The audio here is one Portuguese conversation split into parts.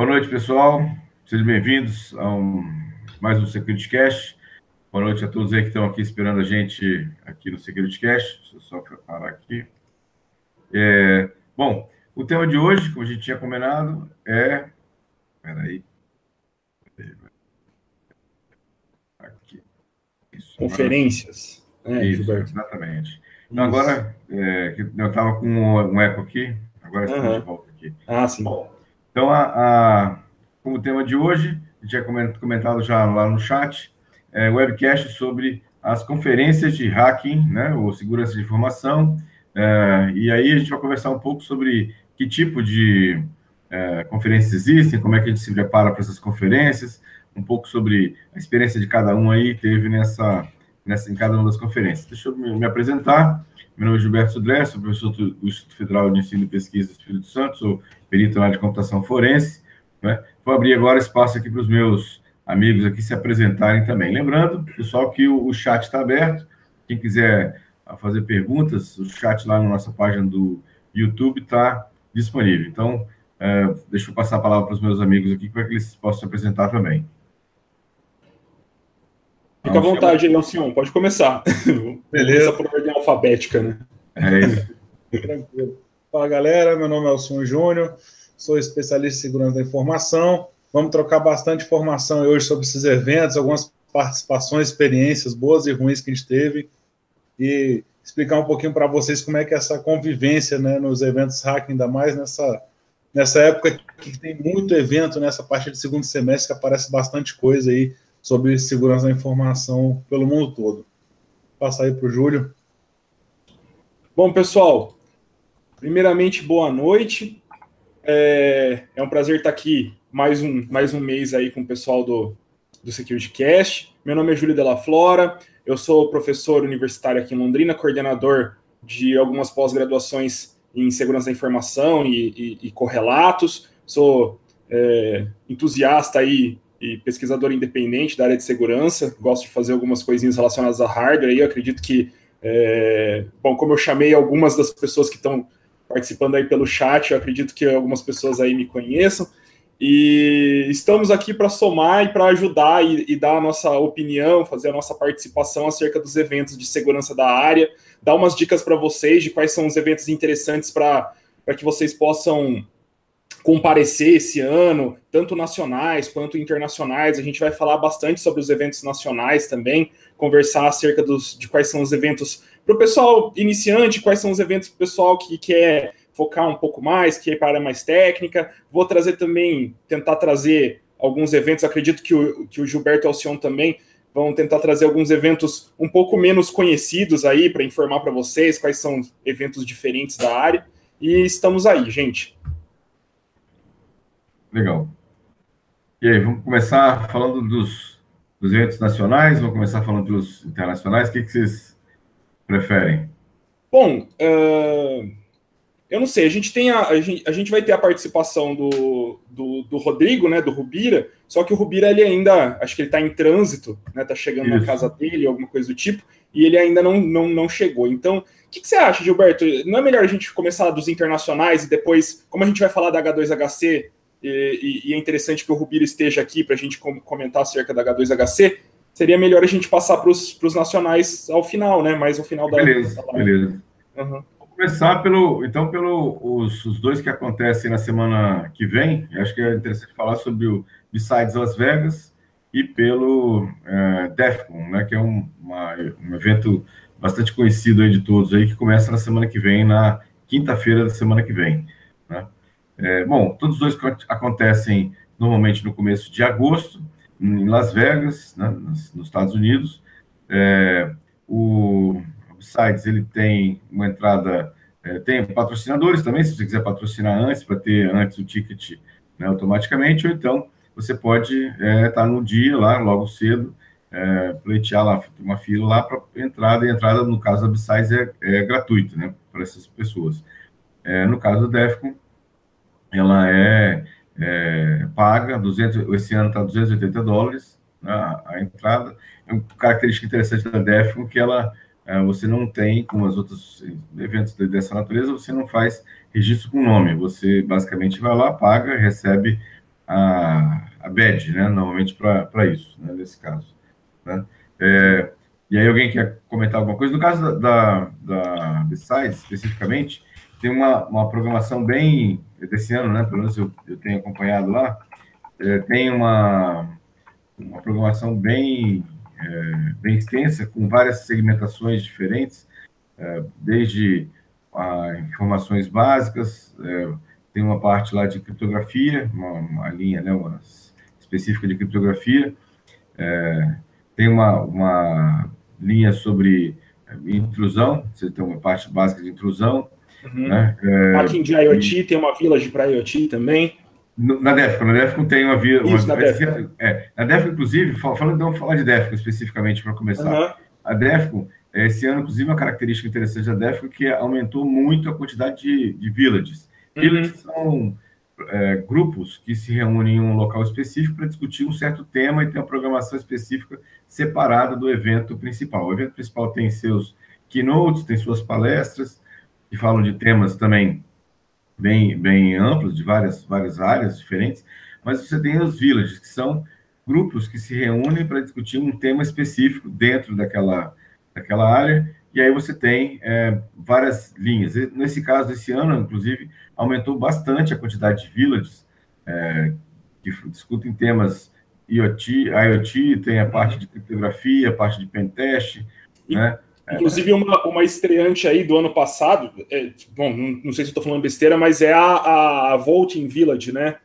Boa noite, pessoal. Sejam bem-vindos a um, mais um Security Cash. Boa noite a todos aí que estão aqui esperando a gente aqui no Security Cash. Deixa eu só preparar aqui. É, bom, o tema de hoje, como a gente tinha combinado, é. Espera aí. Aqui. Isso, Conferências. Agora... É, Isso, exatamente. Então, agora, é, eu estava com um eco aqui, agora estamos uhum. de volta aqui. Ah, sim. Bom, então, a, a, como tema de hoje, a gente tinha comentado já lá no chat, é, webcast sobre as conferências de hacking, né, ou segurança de informação, é, e aí a gente vai conversar um pouco sobre que tipo de é, conferências existem, como é que a gente se prepara para essas conferências, um pouco sobre a experiência de cada um aí teve nessa, nessa em cada uma das conferências. Deixa eu me, me apresentar. Meu nome é Gilberto Sudré, sou professor do Instituto Federal de Ensino e Pesquisa do Espírito Santo, sou perito na área de computação forense. Né? Vou abrir agora espaço aqui para os meus amigos aqui se apresentarem também. Lembrando, pessoal, que o, o chat está aberto. Quem quiser ah, fazer perguntas, o chat lá na nossa página do YouTube está disponível. Então, é, deixa eu passar a palavra para os meus amigos aqui para que eles possam se apresentar também. Fica à vontade, Nelson, pode começar. Beleza. Começa por ordem alfabética, né? É isso. Tranquilo. Fala galera, meu nome é Alson Júnior, sou especialista em segurança da informação. Vamos trocar bastante informação hoje sobre esses eventos, algumas participações, experiências boas e ruins que a gente teve e explicar um pouquinho para vocês como é que é essa convivência né, nos eventos hacking, ainda mais nessa, nessa época que tem muito evento nessa parte de segundo semestre que aparece bastante coisa aí sobre segurança da informação pelo mundo todo. Passar aí para o Júlio. Bom, pessoal, Primeiramente, boa noite. É, é, um prazer estar aqui mais um, mais um mês aí com o pessoal do, do Security Cast. Meu nome é Júlio Della Flora, eu sou professor universitário aqui em Londrina, coordenador de algumas pós-graduações em segurança da informação e, e, e correlatos. Sou é, entusiasta aí e pesquisador independente da área de segurança. Gosto de fazer algumas coisinhas relacionadas a hardware. E eu acredito que, é, bom, como eu chamei algumas das pessoas que estão participando aí pelo chat. Eu acredito que algumas pessoas aí me conheçam. E estamos aqui para somar e para ajudar e, e, dar a nossa opinião, fazer a nossa participação acerca dos eventos de segurança da área, dar umas dicas para vocês de quais são os eventos interessantes para que vocês possam comparecer esse ano, tanto nacionais quanto internacionais. A gente vai falar bastante sobre os eventos nacionais também, conversar acerca dos, de quais são os eventos para o pessoal iniciante, quais são os eventos para o pessoal que quer focar um pouco mais, que é para área mais técnica. Vou trazer também, tentar trazer alguns eventos, acredito que o, que o Gilberto Alcion também vão tentar trazer alguns eventos um pouco menos conhecidos aí para informar para vocês quais são eventos diferentes da área. E estamos aí, gente. Legal. E aí, vamos começar falando dos, dos eventos nacionais, vamos começar falando dos internacionais. O que, que vocês preferem? Bom, uh, eu não sei. A gente tem a, a, gente, a gente vai ter a participação do, do, do, Rodrigo, né, do Rubira. Só que o Rubira ele ainda, acho que ele está em trânsito, né, tá chegando Isso. na casa dele, alguma coisa do tipo, e ele ainda não, não, não chegou. Então, o que, que, você acha, Gilberto? Não é melhor a gente começar dos internacionais e depois, como a gente vai falar da H2HC, e, e, é interessante que o Rubira esteja aqui para a gente comentar acerca da H2HC, seria melhor a gente passar para os nacionais ao final, né? Mais ao final da. Beleza, da beleza. Uhum. Vou começar pelo, então, pelo os, os, dois que acontecem na semana que vem. Eu acho que é interessante falar sobre o Besides Las Vegas e pelo é, DEFCON, né? Que é um, uma, um evento bastante conhecido aí de todos aí que começa na semana que vem, na quinta-feira da semana que vem. É, bom, todos os dois acontecem normalmente no começo de agosto em Las Vegas, né, nos, Estados Unidos. É, o Sites ele tem uma entrada, é, tem patrocinadores também, se você quiser patrocinar antes, para ter antes o ticket né, automaticamente, ou então você pode estar é, tá no dia lá, logo cedo, é, pleitear lá, uma fila lá para entrada, e entrada, no caso da Besides, é, é gratuita, né, para essas pessoas. É, no caso da Defcon, ela é é, paga, 200, esse ano está 280 dólares né, a, entrada. É uma característica interessante da DEFCON que ela, é, você não tem, como os outros eventos dessa natureza, você não faz registro com nome. Você basicamente vai lá, paga, recebe a, a badge, né? Normalmente para isso, né? nesse caso. Né? É, e aí alguém quer comentar alguma coisa? No caso da, da, da site, especificamente, tem uma, uma programação bem desse ano, né? Pelo menos eu, eu tenho acompanhado lá. É, tem uma, uma programação bem, é, bem extensa, com várias segmentações diferentes, é, desde a, informações básicas, é, tem uma parte lá de criptografia, uma, uma linha né, uma específica de criptografia, é, tem uma, uma linha sobre intrusão, você tem uma parte básica de intrusão. Uhum. Né? É, Hacking de IoT, e... tem uma village para IoT também. Na DEFCON, na DEFCON tem uma vila. Isso, na DEFCON. É, na DEFCON, inclusive, falando, vamos falar de DEFCON especificamente para começar. Uhum. A DEFCON, esse ano, inclusive, uma característica interessante da DEFCON é que aumentou muito a quantidade de, de villages. Uhum. Villages são é, grupos que se reúnem em um local específico para discutir um certo tema e tem uma programação específica separada do evento principal. O evento principal tem seus keynotes, tem suas palestras, que falam de temas também bem, bem amplos, de várias, várias áreas diferentes, mas você tem os villages, que são grupos que se reúnem para discutir um tema específico dentro daquela, daquela área, e aí você tem é, várias linhas. Nesse caso, esse ano, inclusive, aumentou bastante a quantidade de villages é, que discutem temas IoT, IoT, tem a parte de criptografia, a parte de pentest, né? Inclusive, uma, uma estreante aí do ano passado, é, bom, não, não, sei se estou falando besteira, mas é a, a Voting Village, né?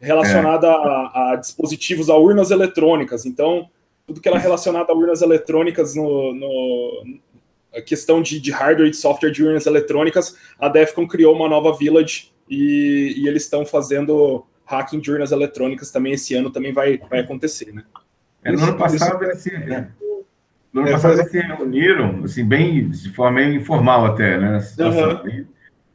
Relacionada é. a, a, dispositivos, a urnas eletrônicas. Então, tudo que era relacionado a urnas eletrônicas no, no a questão de, de, hardware e de software de urnas eletrônicas, a Defcon criou uma nova village e, e eles estão fazendo hacking de urnas eletrônicas também esse ano, também vai, vai acontecer, né? É, no ano passado, esse, é. No ano é, passado eles se reuniram, assim, bem, de forma meio informal até, né? Uhum.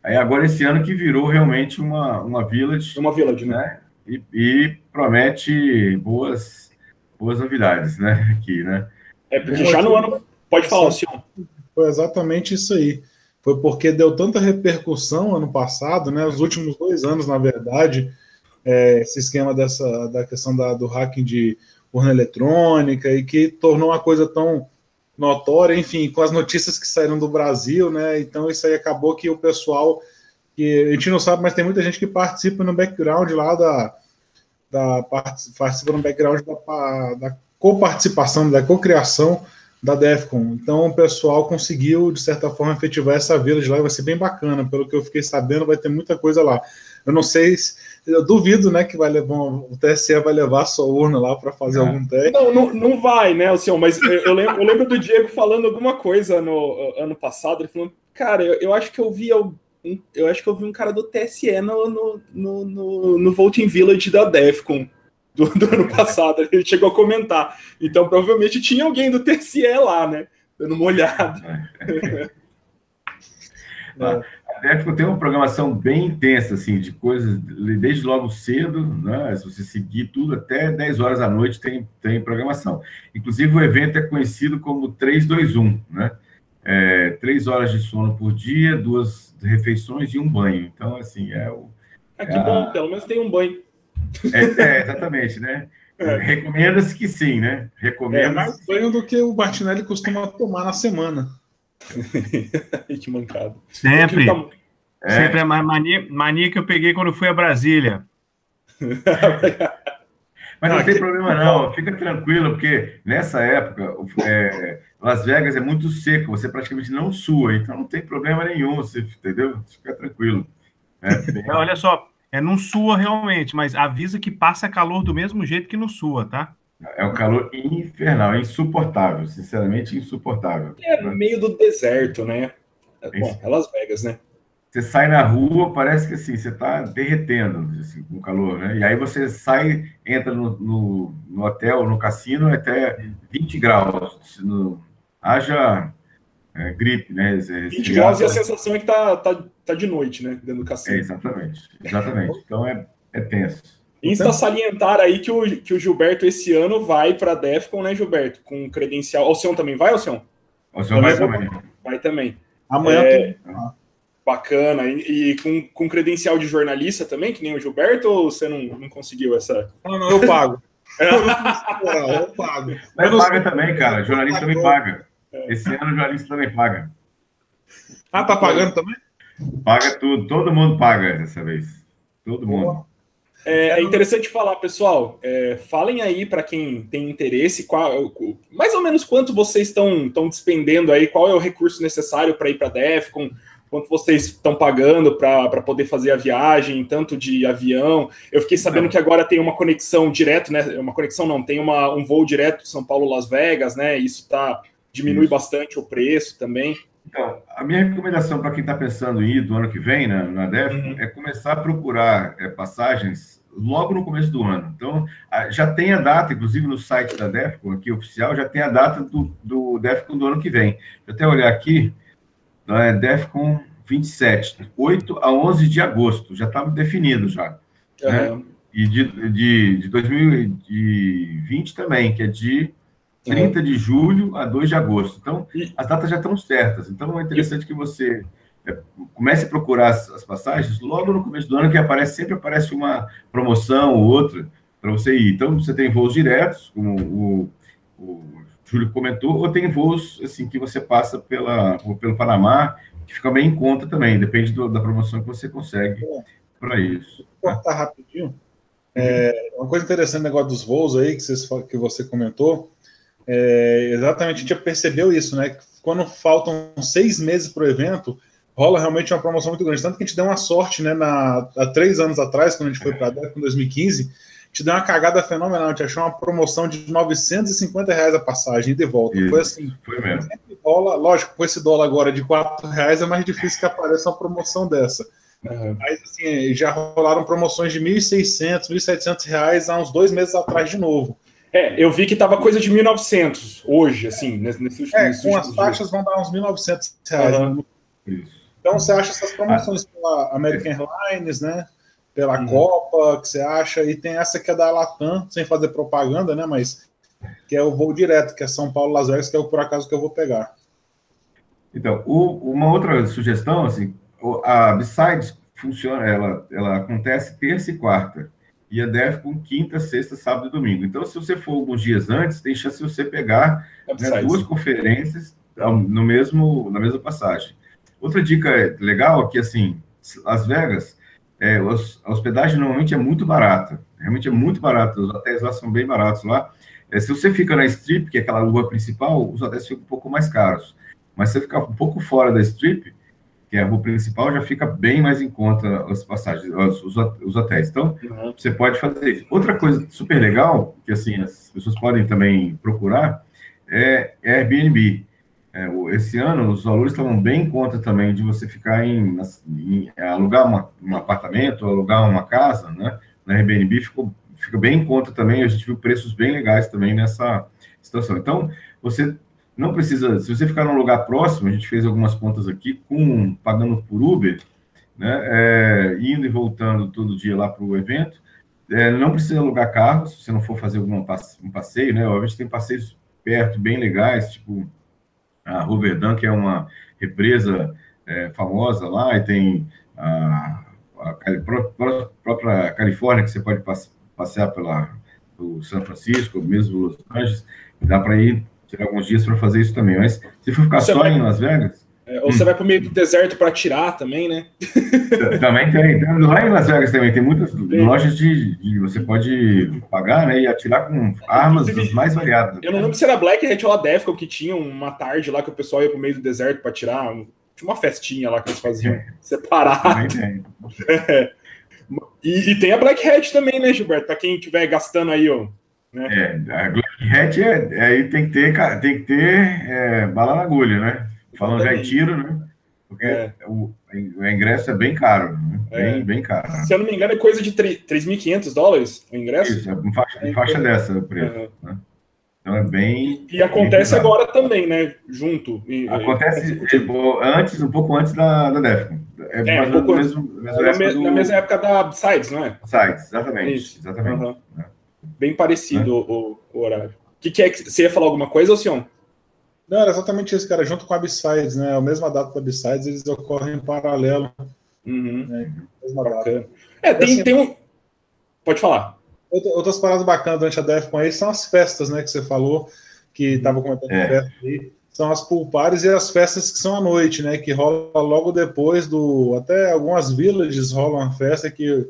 Aí agora esse ano que virou realmente uma, uma village. Uma village, né? né? E, e, promete boas, boas novidades, né? Aqui, né? É, porque já no ano. Pode falar, senhor. Foi exatamente isso aí. Foi porque deu tanta repercussão ano passado, né? Os últimos dois anos, na verdade, é, esse esquema dessa da questão da, do hacking de urna eletrônica e que tornou uma coisa tão notória, enfim, com as notícias que saíram do Brasil, né? Então isso aí acabou que o pessoal que a gente não sabe, mas tem muita gente que participa no background lá da, da participa no background da, da coparticipação, da cocriação da DEFCON. Então o pessoal conseguiu, de certa forma, efetivar essa village lá e vai ser bem bacana. Pelo que eu fiquei sabendo, vai ter muita coisa lá. Eu não sei, se, eu duvido, né, que vai levar, o TSE vai levar a sua urna lá para fazer é. algum teste. Não, não, não vai, né, o senhor, mas eu, eu, lembro, eu lembro do Diego falando alguma coisa no ano passado, ele falou, cara, eu, eu acho que eu vi eu acho que eu vi um cara do TSE no, no, no, no, no Voting Village da DEFCON do, do, ano passado. Ele chegou a comentar. Então, provavelmente tinha alguém do TSE lá, né? Dando uma olhada. É. É. A Defco tem uma programação bem intensa, assim, de coisas, desde logo cedo, né? Se você seguir tudo, até 10 horas da noite tem, tem programação. Inclusive, o evento é conhecido como 321, né? É, três horas de sono por dia, duas refeições e um banho. Então, assim, é o. É que é bom, a... pelo menos tem um banho. É, é exatamente, né? É. Recomenda-se que sim, né? Recomenda. É mais banho do que o Martinelli costuma tomar na semana. que mancado. Sempre. Tá... É. Sempre é mania, mania que eu peguei quando fui a Brasília. Mas não, tem problema não, fica tranquilo, porque nessa época é, Las Vegas é muito seco, você praticamente não sua, então não tem problema nenhum, você, entendeu? Fica tranquilo. É, olha só, é não sua realmente, mas avisa que passa calor do mesmo jeito que no sua, tá? É um calor infernal, é insuportável, sinceramente insuportável. É meio do deserto, né? É, bom, é Las Vegas, né? Você sai na rua, parece que assim, você está derretendo assim, com calor, né? E aí você sai, entra no, no, no hotel, no cassino, é até 20 graus. No, haja é, gripe, né? 20 graus e a sensação é que tá, tá, tá de noite, né? Dentro do cassino. É, exatamente, exatamente. Então é, é tenso. Insta então, salientar aí que o, que o Gilberto esse ano vai para a DEFCON, né, Gilberto? Com credencial. O Alcion também vai, Alcion? O Alcion vai também. Vai também. Amanhã é... Bacana. E, e, com, com credencial de jornalista também, que nem o Gilberto, ou você não, não conseguiu essa? Não, não, eu pago. eu pago. Mas paga também, cara. Jornalista também paga. Esse ano o jornalista também paga. Ah, tá pagando também? Paga tudo. Todo mundo paga dessa vez. Todo mundo. É, é, interessante falar, pessoal. É, falem aí para quem tem interesse, qual, mais ou menos quanto vocês estão despendendo aí, qual é o recurso necessário para ir para a DEFCON, quanto vocês estão pagando para poder fazer a viagem, tanto de avião. Eu fiquei sabendo que agora tem uma conexão direto, né? Uma conexão não, tem uma, um voo direto São Paulo-Las Vegas, né? Isso tá, diminui Isso. bastante o preço também. Então, a minha recomendação para quem está pensando em ir do ano que vem né, na DEF uhum. é começar a procurar é, passagens logo no começo do ano. Então, já tem a data, inclusive no site da DEFCON, aqui oficial, já tem a data do, do DEFCON do ano que vem. Eu até olhar aqui, é DEFCON 27, 8 a 11 de agosto, já estava definido já. Uhum. Né? E de, de, de 2020 também, que é de 30 de julho a 2 de agosto. Então, as datas já estão certas. Então, é interessante que você é, comece a procurar as, as, passagens logo no começo do ano, que aparece sempre aparece uma promoção ou outra para você ir. Então, você tem voos diretos, como o, o Júlio comentou, ou tem voos assim que você passa pela, pelo Panamá, que fica bem em conta também, depende do, da promoção que você consegue para isso. Vou cortar rapidinho. É, uma coisa interessante negócio dos voos aí, que, vocês, que você comentou, é, exatamente, a gente já percebeu isso, né? Quando faltam seis meses para o evento, rola realmente uma promoção muito grande. Tanto que a gente deu uma sorte, né? Na, há três anos atrás, quando a gente foi para a DEF, em 2015, a gente deu uma cagada fenomenal. A gente achou uma promoção de 950 reais a passagem de volta. Isso, foi assim. Foi mesmo. Rola, lógico, com esse dólar agora de 4 reais é mais difícil que apareça uma promoção dessa. Uhum. Mas assim, já rolaram promoções de 1.600, 1.700 reais há uns dois meses atrás de novo. É, eu vi que estava coisa de 1.900 hoje, assim, nesse, nesse, é, nesse com as taxas vão dar uns 1.900 reais. Uhum. Então você acha essas promoções ah. pela American Airlines, né? Pela uhum. Copa, que você acha, e tem essa que é da Latam, sem fazer propaganda, né? Mas que é o voo direto, que é São Paulo Las Vegas, que é o por acaso que eu vou pegar. Então, o, uma outra sugestão, assim, a Besides funciona, ela, ela acontece terça e quarta e a DEF com quinta, sexta, sábado e domingo. Então, se você for alguns dias antes, tem chance de você pegar né, duas conferências no mesmo, na mesma passagem. Outra dica legal é que, assim, Las Vegas, é, a hospedagem normalmente é muito barata. Realmente é muito barata. Os hotéis lá são bem baratos lá. É, se você fica na Strip, que é aquela rua principal, os hotéis ficam um pouco mais caros. Mas se você ficar um pouco fora da Strip, que é a rua principal, já fica bem mais em conta as passagens, os, os hotéis. Então, uhum. você pode fazer isso. Outra coisa super legal, que assim, as pessoas podem também procurar, é Airbnb. É, esse ano, os valores estavam bem em conta também de você ficar em, em alugar uma, um apartamento, alugar uma casa, né? Na Airbnb ficou, fica bem em conta também. A gente viu preços bem legais também nessa situação. Então, você não precisa, se você ficar num lugar próximo, a gente fez algumas contas aqui, com pagando por Uber, né, é, indo e voltando todo dia lá para o evento, é, não precisa alugar carro, se você não for fazer algum um passeio, né, a gente tem passeios perto, bem legais, tipo a Roverdan, que é uma represa é, famosa lá, e tem a, a, a, própria Califórnia, que você pode passear pela, pelo São Francisco, mesmo Los Angeles, dá para ir tirar alguns dias para fazer isso também. Mas se for ficar você só vai, em Las Vegas. É, ou hum. você vai para o meio do deserto para tirar também, né? também tem. Lá em Las Vegas também tem muitas tem. lojas de, de, Você pode pagar né, e atirar com armas das mais variadas. Eu não lembro se era Black Hat ou a Defcon que tinha uma tarde lá que o pessoal ia para o meio do deserto para tirar. Tinha uma festinha lá que eles faziam separado. Também tem. É. E, e, tem a Black Hat também, né, Gilberto? Para quem estiver gastando aí, ó, né? É, a Hat é, aí tem que ter, tem que ter é, bala na agulha, né? Falando já em tiro, né? Porque é. o, o, ingresso é bem caro, né? bem, é. bem caro. Se eu não me engano, é coisa de 3.500 dólares o ingresso? Isso, é uma faixa, uma faixa dessa o preço. Uhum. Né? Então é bem. E, acontece bem agora também, né? Junto. E, acontece antes, um pouco antes da, da DEFCON. É, é um pouco mesmo, mesmo na, me, do... na, mesma época da Sides, não é? Sides, exatamente. Isso. Exatamente. Uhum. Bem parecido é. o, o, horário. O que, que é que você ia falar alguma coisa, Alcion? Não, era exatamente isso, cara. Junto com a B-Sides, né? A mesma data da B-Sides, eles ocorrem em paralelo. Uhum. Né? Mesma data. É, tem, assim, tem um. Pode falar. Outras paradas bacanas durante a DEFCON aí são as festas, né? Que você falou, que estava comentando é. festa aí. São as pulpares e as festas que são à noite, né? Que rola logo depois do. Até algumas villages rolam uma festa que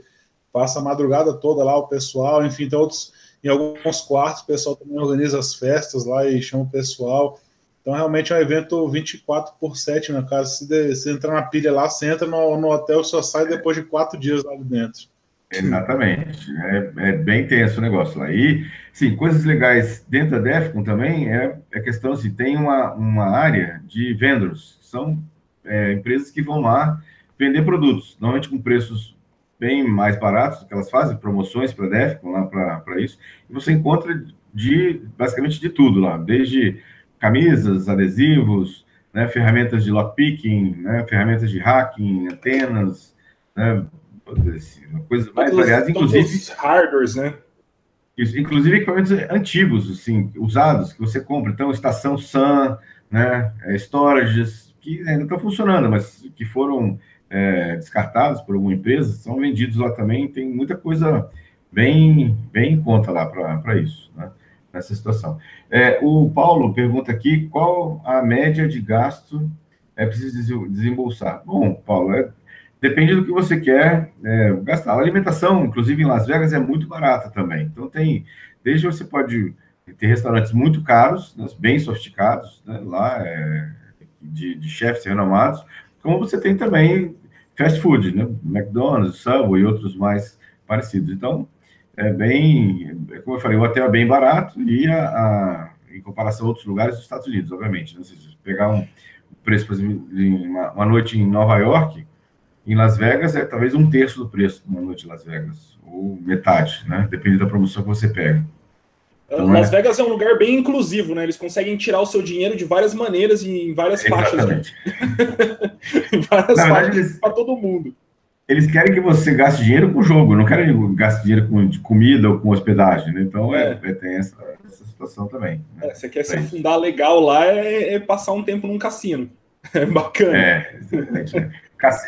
passa a madrugada toda lá, o pessoal, enfim, tem outros. Em alguns quartos, o pessoal também organiza as festas lá e chama o pessoal. Então, realmente é um evento 24 por 7, né, cara? Se, de, se entrar na pilha lá, você entra no, no hotel só sai depois de quatro dias lá dentro. Exatamente. É, é, bem tenso o negócio lá. E, sim, coisas legais dentro da DEFCON também é a é questão, assim, tem uma, uma área de vendors, são é, empresas que vão lá vender produtos, normalmente com preços bem mais baratos, que elas fazem promoções para DEFCON lá para isso, e você encontra de, basicamente de tudo lá, desde camisas, adesivos, né, ferramentas de lockpicking, né, ferramentas de hacking, antenas, né, coisas mais todos, variadas, inclusive hardwares, né? Isso, inclusive equipamentos antigos, assim, usados que você compra. Então, estação SAN, né, é, storages que ainda estão funcionando, mas que foram é, descartados por alguma empresa, são vendidos lá também. Tem muita coisa bem, bem em conta lá para isso, né? nessa situação. É, o Paulo pergunta aqui qual a média de gasto é preciso desembolsar. Bom, Paulo, é, depende do que você quer é, gastar. A alimentação, inclusive em Las Vegas, é muito barata também. Então tem, desde você pode ter restaurantes muito caros, né, bem sofisticados, né, lá é, de, de chefes renomados, como você tem também fast food, né, McDonald's, Subway e outros mais parecidos. Então é bem, como eu falei, o hotel é bem barato e a, a, em comparação a outros lugares dos Estados Unidos, obviamente. Né? Se você pegar um preço, por exemplo, uma, uma, noite em Nova York, em Las Vegas é talvez um terço do preço de uma noite em Las Vegas, ou metade, né? Depende da promoção que você pega. Então, Las é... Vegas é um lugar bem inclusivo, né? Eles conseguem tirar o seu dinheiro de várias maneiras e em várias Exatamente. faixas. em várias Na faixas eles... para todo mundo eles querem que você gaste dinheiro com o jogo, não querem que gaste dinheiro com comida ou com hospedagem, né? Então é, é, tem essa, essa situação também. Né? É, você quer se afundar legal lá é, é, passar um tempo num cassino. É bacana. É, exatamente. Né?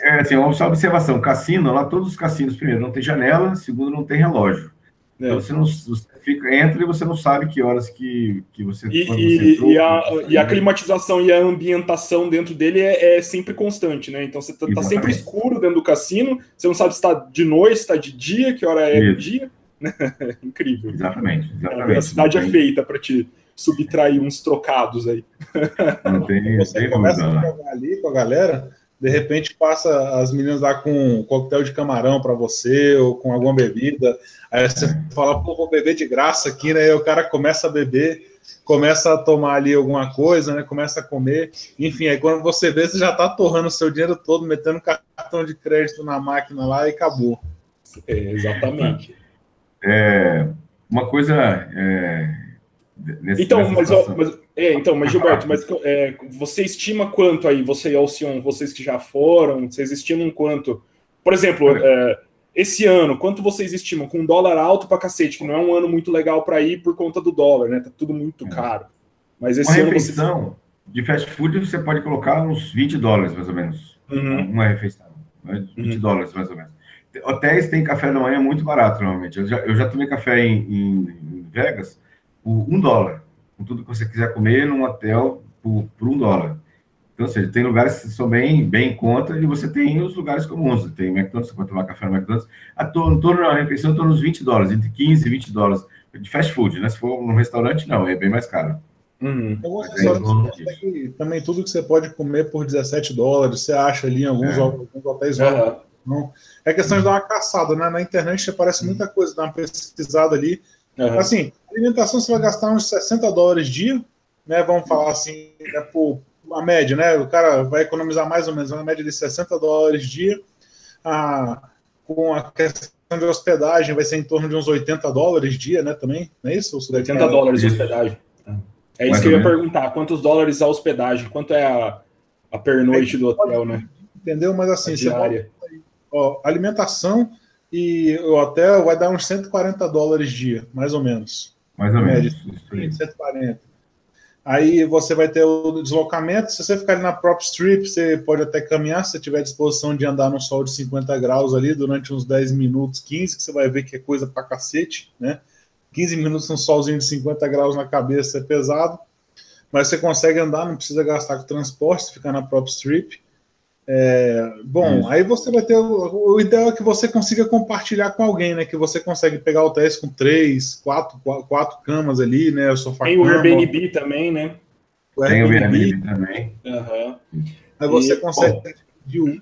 é, assim, uma observação: cassino, lá todos os cassinos, primeiro, não tem janela, segundo, não tem relógio. É. Então você não fica, entra e você não sabe que horas que, que você. E, você entrou, e, a, e a climatização e a ambientação dentro dele é, é sempre constante, né? Então você tá, tá, sempre escuro dentro do cassino, você não sabe se está de noite, se está de dia, que hora é o dia. Incrível. Exatamente, exatamente. A cidade é feita para te subtrair uns trocados aí. Não tem, você tem começa a jogar ali com a galera de repente passa as meninas lá com um coquetel de camarão para você ou com alguma bebida. Aí você fala, pô, vou beber de graça aqui, né? E o cara começa a beber, começa a tomar ali alguma coisa, né? Começa a comer. Enfim, aí quando você vê, você já está torrando o seu dinheiro todo, metendo cartão de crédito na máquina lá e acabou. É, exatamente. É, uma coisa. É, nesse, então, mas, mas é, então, mas Gilberto, mas é, você estima quanto aí, você e Alcion, vocês que já foram, vocês estimam quanto? Por exemplo, é, esse ano, quanto vocês estimam? Com um dólar alto pra cacete, que não é um ano muito legal para ir por conta do dólar, né? Tá tudo muito é. caro. Mas esse uma ano refeição você... de fast food você pode colocar uns 20 dólares, mais ou menos. Uhum. Uma refeição. 20 né? uhum. dólares, mais ou menos. Hotéis têm café da manhã muito barato, normalmente. Eu já, eu já tomei café em, em Vegas por um dólar com tudo que você quiser comer num hotel por, por um dólar. Então, ou seja, tem lugares que são bem, bem em conta e você tem os lugares comuns. Tem McDonald's, você pode tomar café no McDonald's. A torno, torno da refeição, em torno dos 20 dólares, entre 15 e 20 dólares. De fast food, né? Se for num restaurante, não, é bem mais caro. Uhum. É, também tudo que você pode comer por 17 dólares, você acha ali em alguns, é. alguns hotéis. Uhum. Não. É questão de dar uma caçada, né? Na internet aparece uhum. muita coisa, dá uma pesquisada ali. Uhum. Assim, alimentação você vai gastar uns 60 dólares dia, né? Vamos falar assim, né, por a média, né? O cara vai economizar mais ou menos uma média de 60 dólares dia. Ah, com a questão de hospedagem vai ser em torno de uns 80 dólares dia, né? Também, não é isso? 80 dólares de hospedagem. É isso que eu ia perguntar. Quantos dólares a hospedagem? Quanto é a, a pernoite do hotel, né? Entendeu? Mas assim, a. Você, ó, alimentação e o hotel vai dar uns 140 dólares dia, mais ou menos. Mais ou menos. Média, 140. Aí você vai ter o deslocamento. Se você ficar ali na própria strip, você pode até caminhar, se você tiver disposição de andar no sol de 50 graus ali durante uns 10 minutos, 15, que você vai ver que é coisa pra cacete, né? 15 minutos no solzinho de 50 graus na cabeça é pesado, mas você consegue andar, não precisa gastar com transporte, ficar na própria strip. É, bom, Isso. aí você vai ter. O, o, ideal é que você consiga compartilhar com alguém, né? Que você consegue pegar o TS com três, quatro, quatro, quatro camas ali, né? O sofá Tem o Airbnb também, né? O Tem o Airbnb também. Uhum. Aí você e, consegue de um,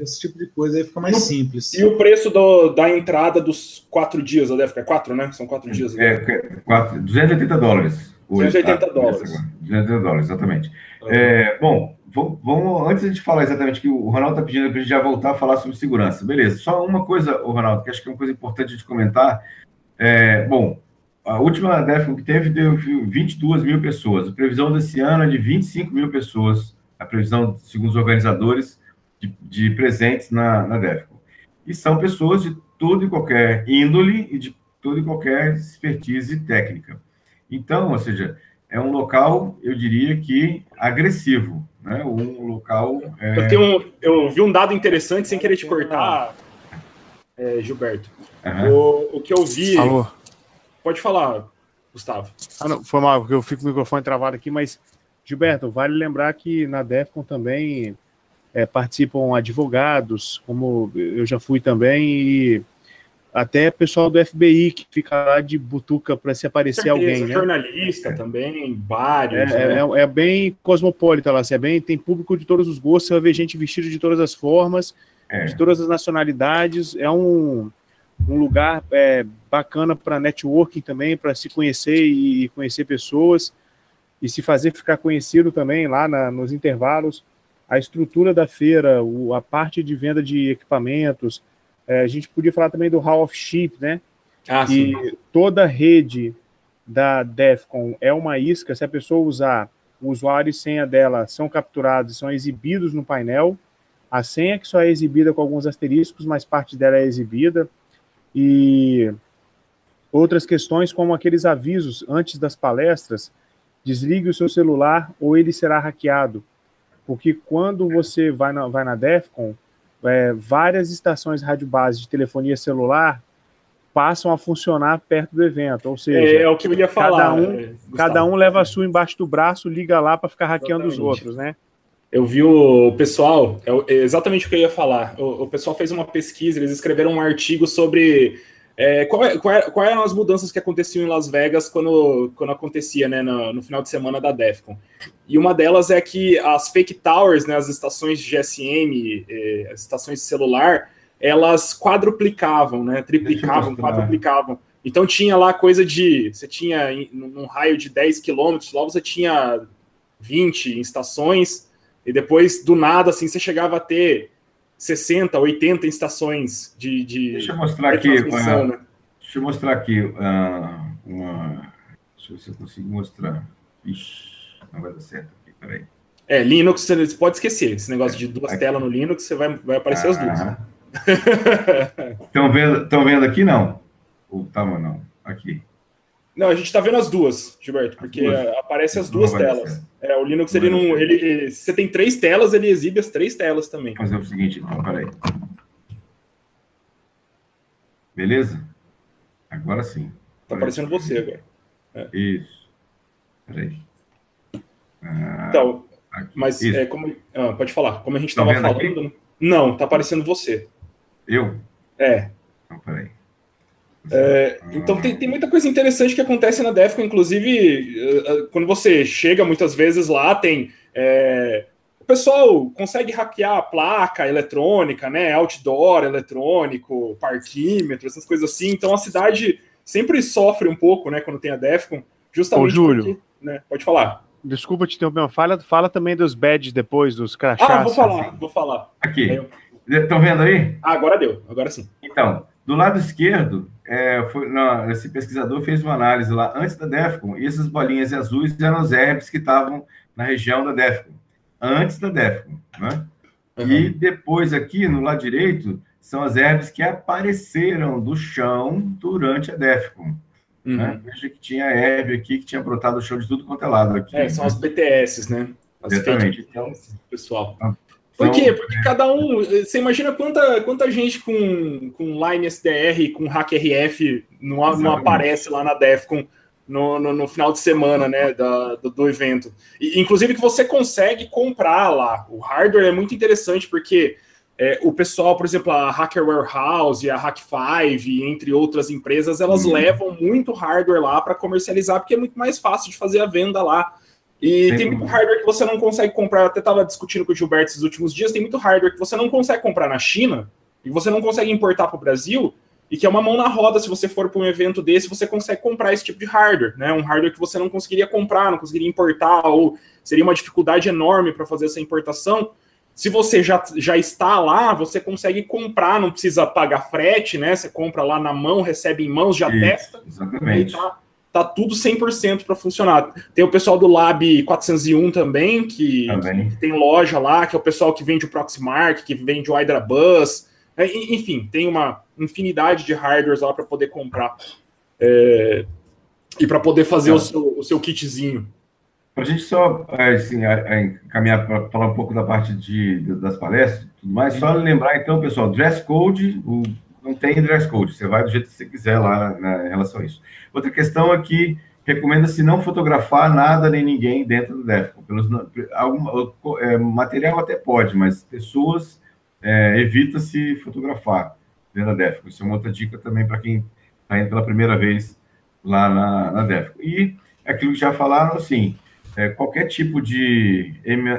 esse tipo de coisa aí fica mais e simples. E o preço do, da entrada dos quatro dias, deve ficar quatro, né? São quatro dias. Né? É, quatro, 280 dólares. 280 tá? dólares. 280 dólares, exatamente. Uhum. É, bom, Vamos, antes de falar exatamente que o Ronaldo está pedindo para a gente já voltar a falar sobre segurança. Beleza, só uma coisa, Ronaldo, que acho que é uma coisa importante de comentar. É, bom, a última DEFCON que teve deu 22 mil pessoas. A previsão desse ano é de 25 mil pessoas, a previsão, segundo os organizadores, de, de presentes na, na DEFCON. E são pessoas de tudo e qualquer índole e de toda e qualquer expertise técnica. Então, ou seja, é um local, eu diria que agressivo né? Um local. É... Eu, tenho, eu vi um dado interessante, sem querer te cortar, é, Gilberto. Uhum. O, o que eu vi. Alô. Pode falar, Gustavo. Ah, não, foi mal, porque eu fico com o microfone travado aqui, mas, Gilberto, vale lembrar que na DEFCON também é, participam advogados, como eu já fui também, e até pessoal do FBI que fica lá de butuca para se aparecer certeza, alguém, né? Jornalista também, vários. É, né? é, é, bem cosmopolita lá, assim, é bem, tem público de todos os gostos, você vai ver gente vestida de todas as formas, é. de todas as nacionalidades. É um, um lugar é, bacana para networking também, para se conhecer e conhecer pessoas e se fazer ficar conhecido também lá na, nos intervalos. A estrutura da feira, o, a parte de venda de equipamentos, é, a gente podia falar também do Hall of Sheep, né? Ah, e sim. toda a rede da DEFCON é uma isca. Se a pessoa usar o usuário e senha dela são capturados, são exibidos no painel. A senha que só é exibida com alguns asteriscos, mas parte dela é exibida. E outras questões, como aqueles avisos antes das palestras, desligue o seu celular ou ele será hackeado. Porque quando você vai na, vai na DEFCON, é, várias estações rádio base de telefonia celular passam a funcionar perto do evento. Ou seja, é, é o que eu ia falar. Cada um, é, cada um leva a sua embaixo do braço, liga lá para ficar hackeando Exatamente. os outros, né? Eu vi o pessoal, é, é exatamente o que eu ia falar. O, o pessoal fez uma pesquisa, eles escreveram um artigo sobre é, qual, é, qual, é, qual, eram as mudanças que aconteciam em Las Vegas quando, quando acontecia né, no, no, final de semana da DEFCON? E uma delas é que as fake towers, né, as estações de GSM, é, as estações de celular, elas quadruplicavam, né, triplicavam, quadruplicavam. Então tinha lá coisa de. Você tinha num raio de 10 quilômetros, lá você tinha 20 estações, e depois do nada assim você chegava a ter 60, 80 estações de. de deixa eu mostrar aqui. Uma, né? Deixa eu mostrar aqui uh, uma. Deixa eu ver se eu consigo mostrar. Ixi, não vai dar certo aqui, peraí. É, Linux, você pode esquecer. Esse negócio de duas aqui. telas no Linux, você vai, vai aparecer ah, as duas. Estão vendo, vendo aqui, não? Ou tá, não? Aqui. Não, a gente está vendo as duas, Gilberto, porque duas. aparece as duas telas. É, o Linux, ele não. Ele, se você tem três telas, ele exibe as três telas também. Vou fazer o seguinte, então, peraí. Beleza? Agora sim. Tá aparecendo você agora. É. Isso. Peraí. Ah, então, aqui. mas é, como. Ah, pode falar. Como a gente estava falando. Aqui? Não, tá aparecendo você. Eu? É. Então, peraí. É, então tem, tem, muita coisa interessante que acontece na DEFCON, inclusive eh, eh, quando você chega muitas vezes lá, tem é, o pessoal consegue hackear a placa eletrônica, né? Outdoor eletrônico, parquímetro, essas coisas assim. Então a cidade sempre sofre um pouco, né, quando tem a DEFCON, justamente Ô, Júlio, porque, né, pode falar. Desculpa te interromper, fala, fala também dos badges depois, dos crachás. Ah, vou falar, vou falar. Aqui. Estão vendo aí? Ah, agora deu, agora sim. Então, do lado esquerdo, é, foi, não, esse pesquisador fez uma análise lá antes da DEFCON, e essas bolinhas azuis eram os herbes que estavam na região da DEFCON, antes da DEFCON. Né? Uhum. E depois, aqui no lado direito, são as herbes que apareceram do chão durante a DEFCON. Uhum. Né? Veja que tinha Herb aqui, que tinha brotado o show de tudo quanto é lado aqui. É, são as BTS, né? As Exatamente. Então, pessoal. Por quê? Então, Porque cada um. Você imagina quanta, quanta gente com, com Line SDR, com Hack RF não, não aparece lá na Defcon no, no, no, final de semana, né? Da, do, do evento. E, inclusive que você consegue comprar lá. O hardware é muito interessante, porque é, o pessoal, por exemplo, a Hacker Warehouse, a Hack5, entre outras empresas, elas uhum. levam muito hardware lá para comercializar, porque é muito mais fácil de fazer a venda lá. E tem muito hardware que você não consegue comprar. Eu até estava discutindo com o Gilberto esses últimos dias. Tem muito hardware que você não consegue comprar na China e você não consegue importar para o Brasil. E que é uma mão na roda, se você for para um evento desse, você consegue comprar esse tipo de hardware, né? Um hardware que você não conseguiria comprar, não conseguiria importar, ou seria uma dificuldade enorme para fazer essa importação. Se você já, já está lá, você consegue comprar, não precisa pagar frete, né? Você compra lá na mão, recebe em mãos, já Isso, testa. Exatamente. Tá, tá, tudo 100% para funcionar. Tem o pessoal do Lab 401 também que, também, que, tem loja lá, que é o pessoal que vende o Proxmark, que vende o Hydra Bus. É, enfim, tem uma infinidade de hardwares lá para poder comprar. É, e para poder fazer é. o, seu, o seu kitzinho. Para a gente só é, assim, caminhar para falar um pouco da parte de, das palestras tudo mais, só lembrar então, pessoal, dress code, o, não tem dress code, você vai do jeito que você quiser lá né, em relação a isso. Outra questão é que recomenda-se não fotografar nada nem ninguém dentro do DEFCON. Pelos, algum, é, material até pode, mas pessoas é, evita-se fotografar dentro da DEFCON. Isso é uma outra dica também para quem está indo pela primeira vez lá na, na DEFCON. E aquilo que já falaram, assim, é, qualquer tipo de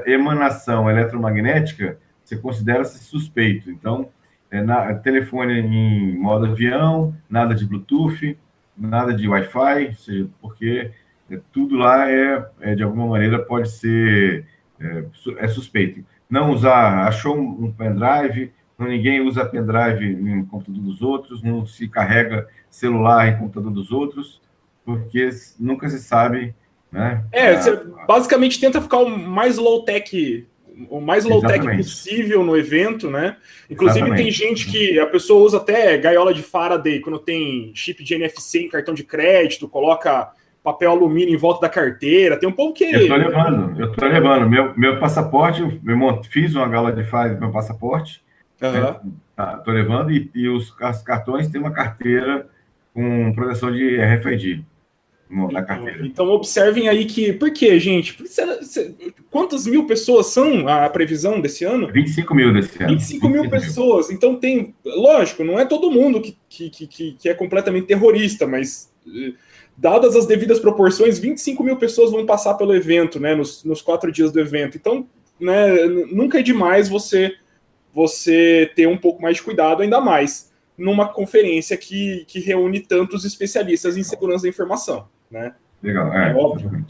emanação eletromagnética, você considera-se suspeito. Então, é, na, telefone em modo avião, nada de Bluetooth, nada de Wi-Fi, seja, porque é, tudo lá é, é, de alguma maneira, pode ser é, é suspeito. Não usar, achou um, um pendrive, não, ninguém usa pendrive em computador dos outros, não se carrega celular em computador dos outros, porque nunca se sabe né? É, você basicamente tenta ficar o mais low-tech o mais low-tech possível no evento, né? Inclusive Exatamente. tem gente que a pessoa usa até gaiola de Faraday quando tem chip de NFC em cartão de crédito, coloca papel alumínio em volta da carteira. Tem um povo que. Eu tô levando, eu tô levando. Meu, meu passaporte, meu, fiz uma gaiola de Faraday meu passaporte. Uhum. Né? Tá, tô levando e, e os, os cartões têm uma carteira com proteção de RFID no, na carteira. Então observem aí que. Por quê, gente? Quantas mil pessoas são a previsão desse ano? 25 mil desse ano. 25, 25 mil pessoas. Então tem. Lógico, não é todo mundo que, que, que, que é completamente terrorista, mas. Eh, dadas as devidas proporções, 25 mil pessoas vão passar pelo evento, né? Nos, nos quatro dias do evento. Então, né, nunca é demais você você ter um pouco mais de cuidado, ainda mais numa conferência que, que reúne tantos especialistas em segurança da informação né? Legal, é, é óbvio.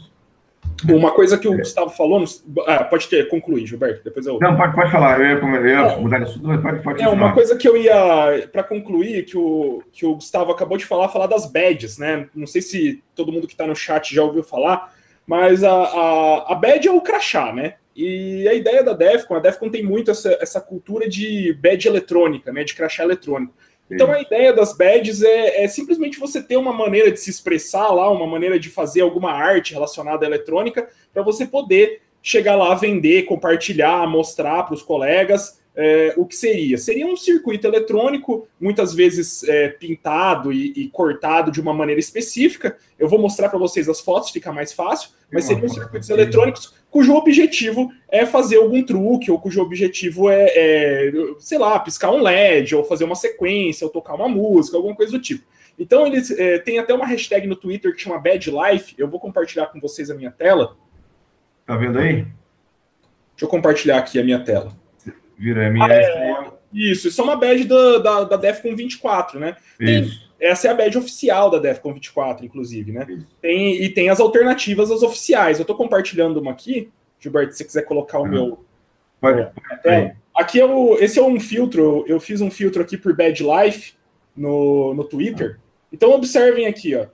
Uma coisa que o é. Gustavo falou, ah, pode ter, concluir, Gilberto, depois eu. Não, pode, pode falar, eu ia, eu ia é, mudar de assunto, pode, pode É, uma coisa que eu ia, para concluir, que o, que o Gustavo acabou de falar, falar das badges, né? Não sei se todo mundo que está no chat já ouviu falar, mas a, a, a badge é o crachá, né? E a ideia da Defcon, a Defcon tem muito essa, essa cultura de badge eletrônica, né? De crachá eletrônico. Então a ideia das badges é, é, simplesmente você ter uma maneira de se expressar lá, uma maneira de fazer alguma arte relacionada à eletrônica, para você poder chegar lá, vender, compartilhar, mostrar para os colegas é, o que seria. Seria um circuito eletrônico, muitas vezes é, pintado e, e, cortado de uma maneira específica. Eu vou mostrar para vocês as fotos, fica mais fácil, mas seriam circuitos eletrônicos cujo objetivo é fazer algum truque, ou cujo objetivo é, é, sei lá, piscar um LED, ou fazer uma sequência, ou tocar uma música, alguma coisa do tipo. Então, eles é, tem até uma hashtag no Twitter que chama Bad Life. Eu vou compartilhar com vocês a minha tela. Tá vendo aí? Deixa eu compartilhar aqui a minha tela. Vira a minha. Ah, é, isso, isso é uma badge da, da, da Defcon 24, né? Tem, isso. Essa é a badge oficial da Defcon 24, inclusive, né? Tem, e tem as alternativas às oficiais. Eu estou compartilhando uma aqui. Gilberto, se você quiser colocar o meu. Pode. É, aqui é o, esse é um filtro. Eu fiz um filtro aqui por Bad Life no, no Twitter. Uhum. Então observem aqui, ó.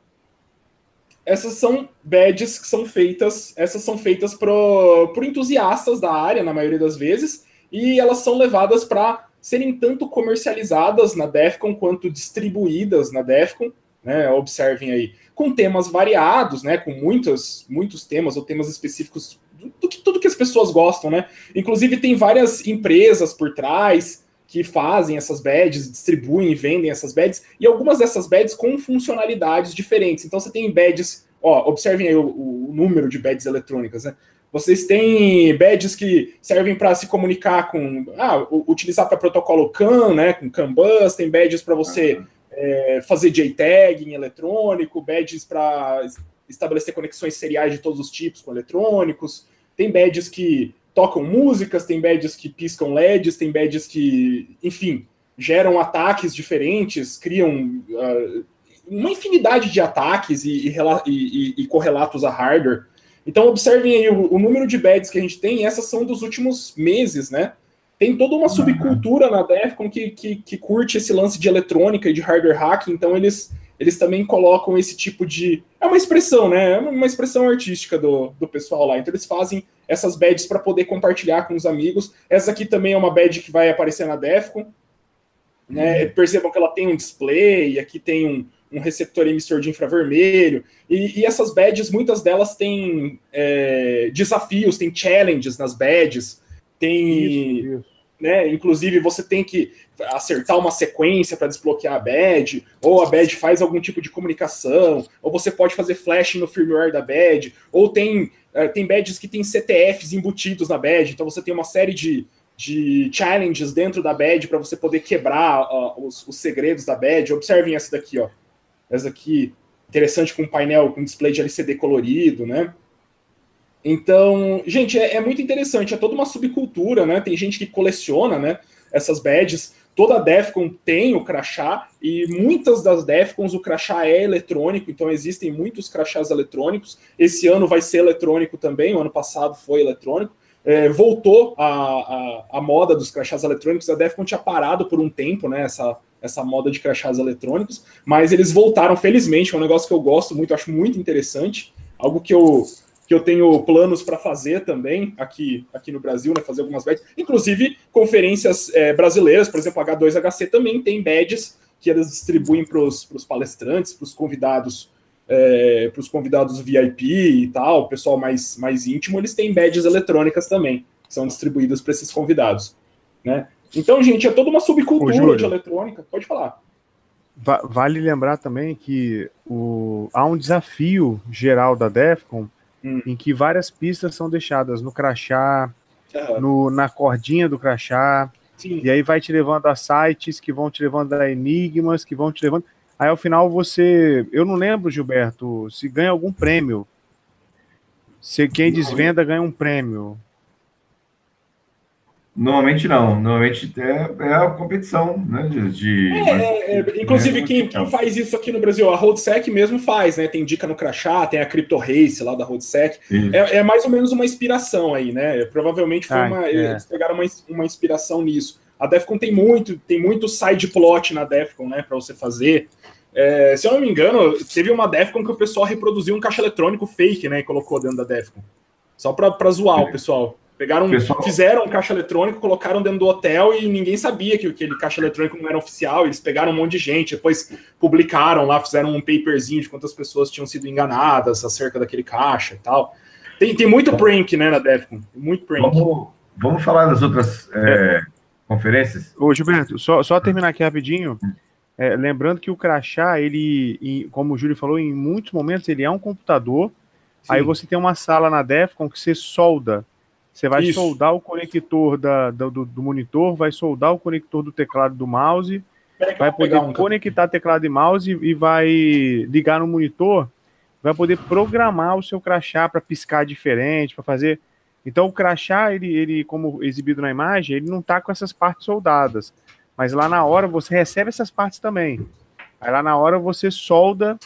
Essas são badges que são feitas, essas são feitas pro, por entusiastas da área, na maioria das vezes, e elas são levadas para serem tanto comercializadas na Defcon quanto distribuídas na Defcon. né? Observem aí, com temas variados, né? Com muitos, muitos temas ou temas específicos do que tudo que as pessoas gostam, né? Inclusive tem várias empresas por trás que fazem essas badges, distribuem e vendem essas badges, e algumas dessas badges com funcionalidades diferentes. Então você tem badges, ó, observem aí o, o número de badges eletrônicas, né? Vocês têm badges que servem para se comunicar com, ah, utilizar para protocolo CAN, né, com CAN bus, tem badges para você uhum. é, fazer JTAG em eletrônico, badges para estabelecer conexões seriais de todos os tipos com eletrônicos, tem badges que tocam músicas, tem badges que piscam LEDs, tem badges que, enfim, geram ataques diferentes, criam uh, uma infinidade de ataques e, e, e, e correlatos a hardware. Então, observem aí o, o, número de beds que a gente tem, e essas são dos últimos meses, né? Tem toda uma subcultura na Defcon que, que, que curte esse lance de eletrônica e de hardware hacking, então eles, eles também colocam esse tipo de. É uma expressão, né? É uma expressão artística do, do pessoal lá. Então, eles fazem essas badges para poder compartilhar com os amigos. Essa aqui também é uma badge que vai aparecer na Defcon. Né? Uhum. Percebam que ela tem um display, aqui tem um, um receptor emissor de infravermelho. E, e essas badges, muitas delas têm é, desafios, tem challenges nas badges, tem. Isso, isso. Né, inclusive, você tem que acertar uma sequência para desbloquear a badge, ou a badge faz algum tipo de comunicação, ou você pode fazer flashing no firmware da badge, ou tem, é, tem badges que tem CTFs embutidos na badge, então você tem uma série de, de challenges dentro da badge para você poder quebrar uh, os, os, segredos da badge. Observem essa daqui, ó. Essa aqui, interessante com painel, com display de LCD colorido, né? Então, gente, é, é, muito interessante, é toda uma subcultura, né? Tem gente que coleciona, né? Essas badges. Toda Defcon tem o crachá, e muitas das Defcons o crachá é eletrônico, então existem muitos crachás eletrônicos. Esse ano vai ser eletrônico também, o ano passado foi eletrônico. É, voltou a, a, a, moda dos crachás eletrônicos, a Defcon tinha parado por um tempo, né? Essa, essa moda de crachás eletrônicos, mas eles voltaram, felizmente, é um negócio que eu gosto muito, acho muito interessante, algo que eu, que eu tenho planos para fazer também aqui, aqui no Brasil, né, fazer algumas badges, inclusive conferências é, brasileiras, por exemplo, a H2HC também tem badges que eles distribuem para os palestrantes, para os convidados, é, para os convidados VIP e tal, o pessoal mais, mais íntimo, eles têm badges eletrônicas também, que são distribuídas para esses convidados, né? Então, gente, é toda uma subcultura de eletrônica. Pode falar. Vale lembrar também que o, há um desafio geral da Defcon hum. em que várias pistas são deixadas no crachá, uhum. no, na cordinha do crachá, Sim. e aí vai te levando a sites que vão te levando a enigmas, que vão te levando. Aí ao final você. Eu não lembro, Gilberto, se ganha algum prêmio. Se quem desvenda ganha um prêmio. Normalmente não, normalmente é, é a competição, né? De, de é, é, é inclusive, né, quem, quem, faz isso aqui no Brasil, a Roadsec mesmo faz, né? Tem dica no crachá, tem a Crypto Race lá da Roadsec. É, é, mais ou menos uma inspiração aí, né? Provavelmente foi ah, uma, é. eles pegaram uma, uma inspiração nisso. A Defcon tem muito, tem muito side plot na Defcon, né? Para você fazer. É, se eu não me engano, teve uma Defcon que o pessoal reproduziu um caixa eletrônico fake, né? E colocou dentro da Defcon. Só para zoar o pessoal. Pegaram, Pessoal... fizeram um caixa eletrônico, colocaram dentro do hotel e ninguém sabia que aquele caixa eletrônico não era oficial. Eles pegaram um monte de gente, depois publicaram lá, fizeram um paperzinho de quantas pessoas tinham sido enganadas acerca daquele caixa e tal. Tem, tem muito prank, né, na Defcon. Muito prank. Vamos, vamos falar das outras é, é. conferências? Ô, Gilberto, só, só terminar aqui rapidinho. É, lembrando que o crachá, ele, como o Júlio falou, em muitos momentos ele é um computador. Sim. Aí você tem uma sala na Defcon que você solda você vai Isso. soldar o conector da, do, do, monitor, vai soldar o conector do teclado do mouse, vai poder um conectar teclado e mouse e vai ligar no monitor, vai poder programar o seu crachá para piscar diferente, para fazer. Então o crachá, ele, ele, como exibido na imagem, ele não está com essas partes soldadas. Mas lá na hora você recebe essas partes também. Aí lá na hora você solda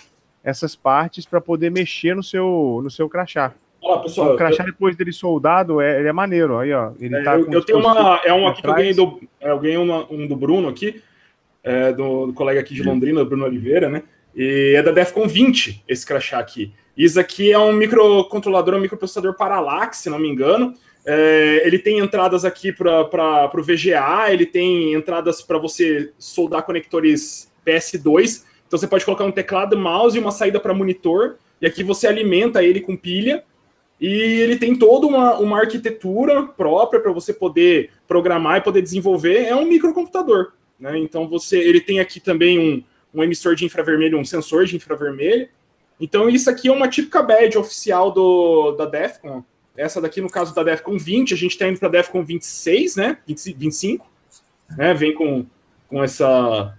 essas partes para poder mexer no seu, no seu crachá. Olá, pessoal. O crachá eu... depois dele soldado, é, ele é maneiro. Aí, ó. Ele é, tá eu, eu tenho uma. É um aqui que eu ganhei do, é, eu ganhei uma, um do Bruno aqui, é, do, do, colega aqui de Londrina, Bruno Oliveira, né? E é da Defcon 20, esse crachá aqui. Isso aqui é um microcontrolador, um microprocessador Parallax, se não me engano. É, ele tem entradas aqui para o VGA, ele tem entradas para você soldar conectores PS2 Então você pode colocar um teclado, mouse e uma saída para monitor, e aqui você alimenta ele com pilha, e ele tem toda uma, uma arquitetura própria para você poder programar e poder desenvolver. É um microcomputador. Né? Então você, ele tem aqui também um, um emissor de infravermelho, um sensor de infravermelho. Então isso aqui é uma típica badge oficial do, da Defcon. Essa daqui, no caso da Defcon 20, a gente está indo para a Defcon 26, né? 20, 25. Né? Vem com, com essa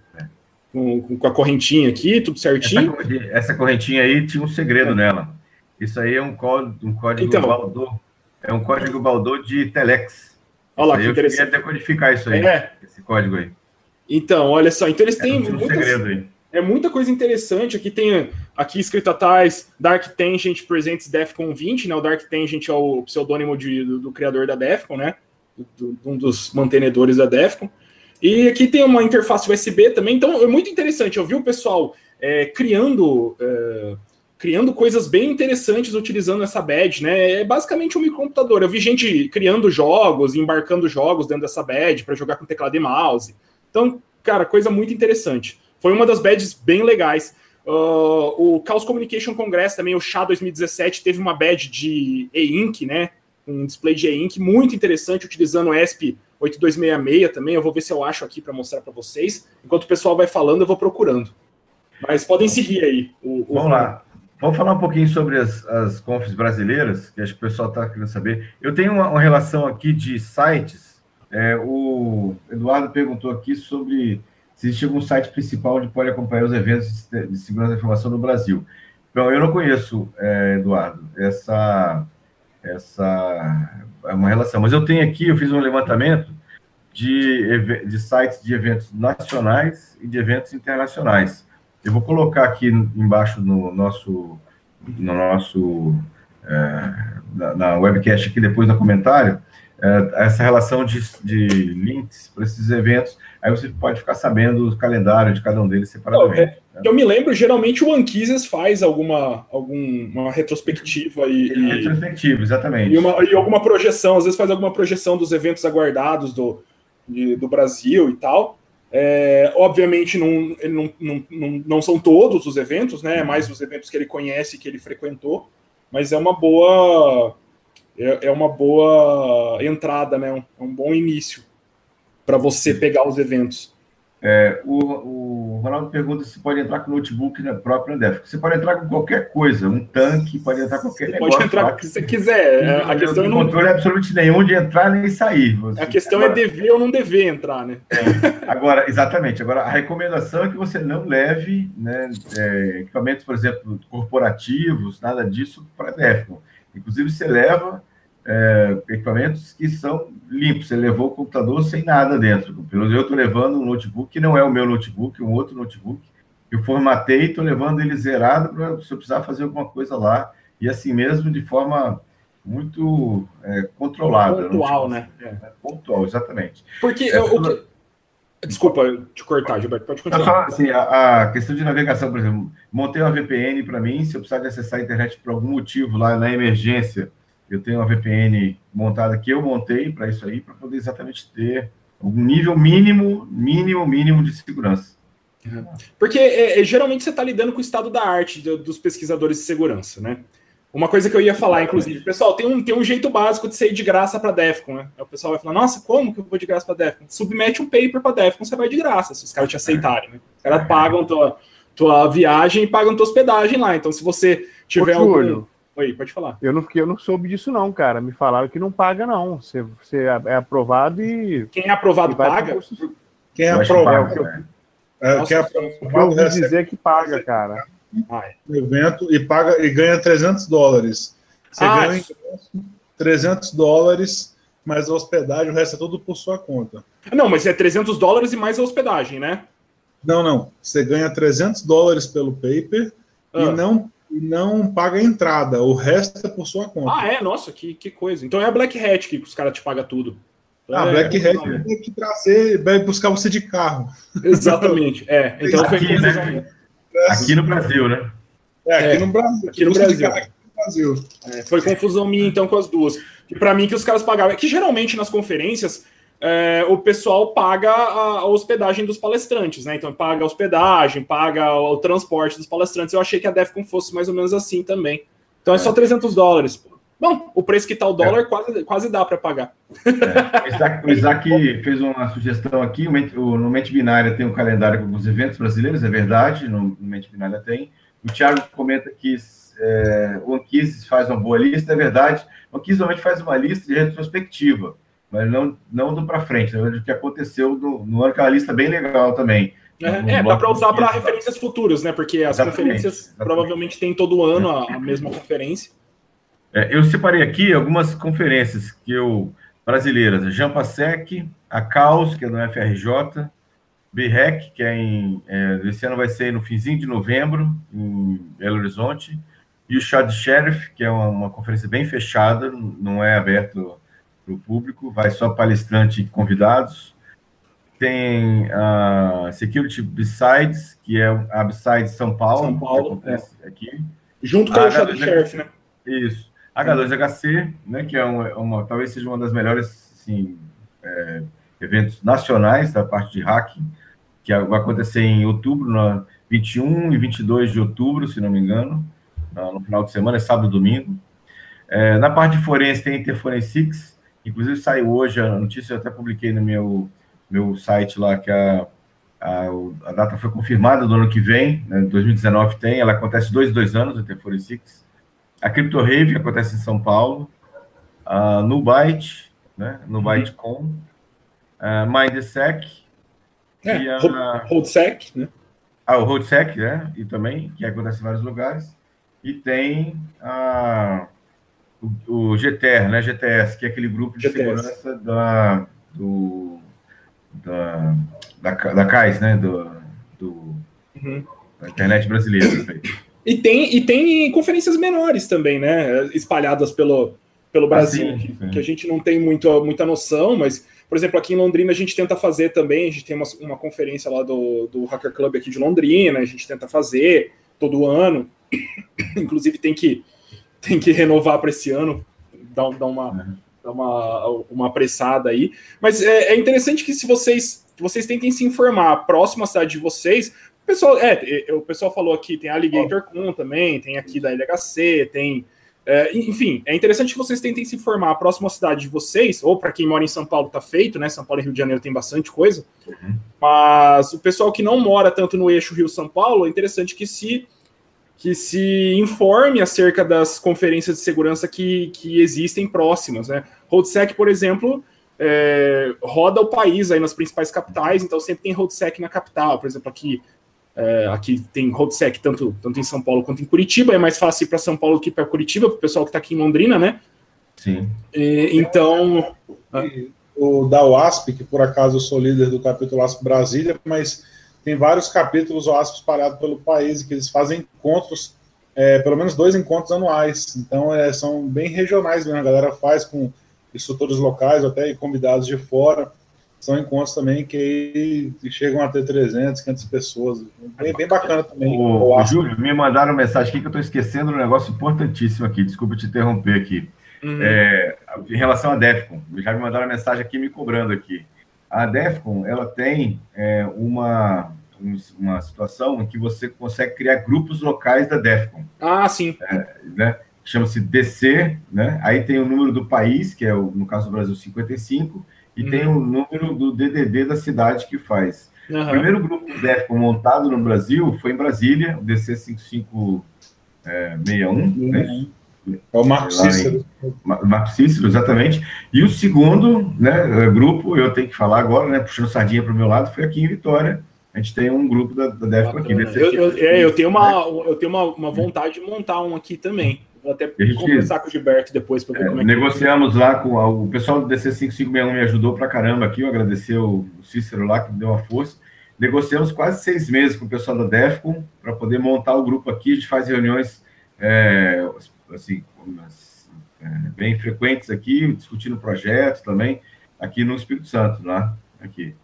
com, com, a correntinha aqui, tudo certinho. Essa, essa correntinha aí tinha um segredo é. nela. Isso aí é um código, um código então, Baldor. É um código Baldor de Telex. Olha lá, que eu interessante. queria decodificar isso aí, é. esse código aí. Então, olha só, então eles é, têm um muitas, aí. É muita coisa interessante. Aqui tem aqui escrito atrás Dark Tangent Presents Defcon 20, né? O Dark Tangent é o pseudônimo de, do, do criador da Defcon, né? Do, um dos mantenedores da Defcon. E aqui tem uma interface USB também, então é muito interessante. Eu vi o pessoal é, criando é, criando coisas bem interessantes utilizando essa badge, né? É basicamente um microcomputador. Eu vi gente criando jogos, embarcando jogos dentro dessa badge para jogar com teclado e mouse. Então, cara, coisa muito interessante. Foi uma das badges bem legais. Uh, o Chaos Communication Congress também, o SHA 2017, teve uma badge de e-ink, né? Um display de e-ink muito interessante, utilizando o ESP 8266 também. Eu vou ver se eu acho aqui para mostrar para vocês. Enquanto o pessoal vai falando, eu vou procurando. Mas podem seguir aí. O, o... Vamos lá. Vamos falar um pouquinho sobre as, as confs brasileiras, que acho que o pessoal está querendo saber. Eu tenho uma, uma relação aqui de sites. É, o Eduardo perguntou aqui sobre se existe algum site principal onde pode acompanhar os eventos de, segurança da informação no Brasil. Então, eu não conheço, é, Eduardo, essa, essa é uma relação. Mas eu tenho aqui, eu fiz um levantamento de, de sites de eventos nacionais e de eventos internacionais. Eu vou colocar aqui embaixo no nosso, no nosso é, na, na, webcast aqui depois no comentário é, essa relação de, de links para esses eventos. Aí você pode ficar sabendo o calendário de cada um deles separadamente. É, né? Eu me lembro, geralmente o Anquises faz alguma, alguma retrospectiva e. Retrospectiva, exatamente. E, uma, e alguma projeção, às vezes faz alguma projeção dos eventos aguardados do, de, do Brasil e tal. É, obviamente, não, não, não, não, são todos os eventos, né? É mais os eventos que ele conhece, que ele frequentou, mas é uma boa é, é uma boa entrada, né? Um, um bom início para você pegar os eventos. É, o, o Ronaldo pergunta se pode entrar com notebook na própria Andef. Você pode entrar com qualquer coisa, um tanque, pode entrar com qualquer você negócio. Pode entrar com o que você quiser. É, a questão não controle é absolutamente nenhum de entrar nem sair. Você, a questão é agora, é dever ou não dever entrar, né? É, agora, exatamente. Agora, a recomendação é que você não leve né, é, equipamentos, por exemplo, corporativos, nada disso para a. Inclusive, você leva é, equipamentos que são limpos. Você levou o computador sem nada dentro. Pelo menos eu estou levando um notebook que não é o meu notebook, um outro notebook. Eu formatei, estou levando ele zerado para se eu precisar fazer alguma coisa lá. E assim mesmo, de forma muito é, controlada. Pontual, né? É. é. Pontual, exatamente. Porque é, eu, que... Desculpa te cortar, Gilberto, pode continuar. Só, assim, a, a, questão de navegação, por exemplo, montei uma VPN para mim, se eu precisar de acessar a internet por algum motivo lá na emergência, eu tenho uma VPN montada que eu montei para isso aí, para poder exatamente ter um nível mínimo, mínimo, mínimo de segurança. Porque é, é, geralmente você está lidando com o estado da arte de, dos pesquisadores de segurança, né? Uma coisa que eu ia falar, inclusive, pessoal, tem um, tem um jeito básico de sair de graça para Defcon, né? o pessoal vai falar, nossa, como que eu vou de graça para Defcon? Submete um paper para Defcon, você vai de graça, se os caras te aceitarem, né? Os caras pagam tua, tua viagem e pagam tua hospedagem lá. Então, se você tiver Ô, algum... Oi, pode falar. Eu não, eu não soube disso, não, cara. Me falaram que não paga, não. Você, você é aprovado e. Quem é aprovado paga? Quem é aprovado. Né? É, Nossa, quem é aprovado, eu ouvi dizer que paga, cara. Ah, é. evento e paga e ganha 300 dólares. Você ah, ganha 300 dólares, mas a hospedagem, o resto é tudo por sua conta. Não, mas é 300 dólares e mais a hospedagem, né? Não, não. Você ganha 300 dólares pelo paper ah. e não e não paga a entrada, o resto é por sua conta. Ah, é? Nossa, que, que coisa. Então é a Black Hat que os caras te pagam tudo. Ah, é, Black Hat tem que trazer, vai buscar você de carro. Exatamente, é. Então aqui, foi né? aqui no Brasil, né? É, aqui é, no Brasil. Aqui no Brasil. Aqui no Brasil. É, foi confusão minha, então, com as duas. E para mim, que os caras pagavam. É que geralmente nas conferências é, o pessoal paga a, hospedagem dos palestrantes, né? Então paga a hospedagem, paga o, o, transporte dos palestrantes. Eu achei que a Defcon fosse mais ou menos assim também. Então é, é só 300 dólares. Bom, o preço que está o dólar é. quase, quase dá para pagar. É. O, Isaac, o Isaac fez uma sugestão aqui. O, no Mente Binária tem um calendário com os eventos brasileiros, é verdade, no, no Mente Binária tem. O Thiago comenta que é, o Anquises faz uma boa lista, é verdade. O Anquises normalmente faz uma lista de retrospectiva mas não, não do para frente, né? do que aconteceu no, no ano, que é uma lista bem legal também. É, é dá para usar para referências futuras, né? Porque as exatamente, conferências exatamente. provavelmente têm todo ano a, a mesma conferência. É, eu separei aqui algumas conferências que eu brasileiras, a Jampasec, a Caos, que é no FRJ, BREC, que é em. É, esse ano vai ser no finzinho de novembro, em Belo Horizonte, e o Chá de Sheriff, que é uma, uma conferência bem fechada, não é aberto para o público, vai só palestrante e convidados. Tem a Security Besides, que é a Besides São Paulo, São Paulo é. aqui. Junto com a o Shadow Sheriff, né? Isso. H2HC, né, que é uma, uma, talvez seja uma das melhores assim, é, eventos nacionais da parte de hacking, que vai acontecer em outubro, na 21 e 22 de outubro, se não me engano, no final de semana, é sábado e domingo. É, na parte de forense tem Interforensics, Inclusive saiu hoje a notícia, eu até publiquei no meu, meu site lá, que a, a, a data foi confirmada do ano que vem, né, 2019 tem, ela acontece dois, dois anos, a T46. A Crypto Rave acontece em São Paulo. A Nubyte, né, NubyteCon. Uhum. A MindSec. É, e a, HoldSec, né? Ah, o HoldSec, né? E também, que acontece em vários lugares. E tem a o, o GTR, né, GTS, que é aquele grupo de GTS. segurança da, do, da, da, da CAIS, né, do, do uhum. da internet brasileira. E tem, e tem conferências menores também, né, espalhadas pelo, pelo ah, Brasil, que, que, a gente não tem muito, muita noção, mas, por exemplo, aqui em Londrina a gente tenta fazer também, a gente tem uma, uma conferência lá do, do Hacker Club aqui de Londrina, a gente tenta fazer todo ano, inclusive tem que tem que renovar para esse ano, dar, dar uma, uhum. dar uma, uma apressada aí. Mas é, é, interessante que se vocês, que vocês tentem se informar próximo à cidade de vocês, o pessoal, é, o pessoal falou aqui, tem a Alligator Con também, tem aqui da LHC, tem. É, enfim, é interessante que vocês tentem se informar próximo à cidade de vocês, ou para quem mora em São Paulo tá feito, né? São Paulo e Rio de Janeiro tem bastante coisa. Uhum. Mas o pessoal que não mora tanto no eixo Rio-São Paulo, é interessante que se que se informe acerca das conferências de segurança que, que existem próximas. Né? RoadSec, por exemplo, é, roda o país aí nas principais capitais, então sempre tem RoadSec na capital. Por exemplo, aqui, é, aqui tem RoadSec tanto, tanto em São Paulo quanto em Curitiba. É mais fácil ir para São Paulo do que para Curitiba, para o pessoal que está aqui em Londrina, né? Sim. E, então. O da UASP, que por acaso eu sou líder do capítulo UASP Brasília, mas tem vários capítulos OASP espalhados pelo país, que eles fazem encontros, é, pelo menos dois encontros anuais. Então, é, são bem regionais mesmo. A galera faz com instrutores locais, até convidados de fora. São encontros também que chegam a ter 300, 500 pessoas. Bem, bem bacana também. Ô, Júlio, me mandaram mensagem aqui que eu estou esquecendo um negócio importantíssimo aqui. Desculpa te interromper aqui. Uhum. É, em relação à DEFCON, já me mandaram mensagem aqui me cobrando aqui. A DEFCON, ela tem é, uma, uma situação em que você consegue criar grupos locais da DEFCON. Ah, sim. É, né? Chama-se DC, né? Aí tem o número do país, que é, o, no caso do Brasil, 55, e uhum. tem o número do DDD da cidade que faz. Uhum. O primeiro grupo DEFCON montado no Brasil foi em Brasília, o DC 5561, é, uhum. né? É o Marco Cícero. Marco Cícero, exatamente. E o segundo né, é, grupo, eu tenho que falar agora, né, puxando sardinha para o meu lado, foi aqui em Vitória. A gente tem um grupo da, da DEFCO aqui. Eu, eu, é, eu tenho, uma, eu tenho uma, uma vontade de montar um aqui também. Vou até gente, conversar com o Gilberto depois para ver é, como é Negociamos lá com o pessoal do DC 5561 me ajudou para caramba aqui. Eu agradecer o Cícero lá que me deu uma força. Negociamos quase seis meses com o pessoal da DEFCON para poder montar o grupo aqui. A gente faz reuniões é, assim, é, bem frequentes aqui, discutindo projetos também, aqui no Espírito Santo, lá, aqui,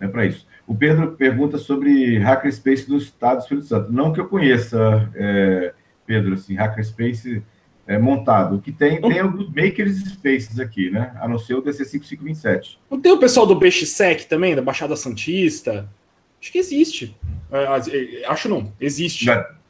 é para isso. O Pedro pergunta sobre Hackerspace do Estado do Espírito Santo. Não que eu conheça, é, Pedro, assim, Hackerspace é, montado. O que tem, tem alguns makers spaces aqui, né? A não ser o DC5527. Não tem o pessoal do BXSEC também, da Baixada Santista? Acho que existe. É, é, acho não, existe.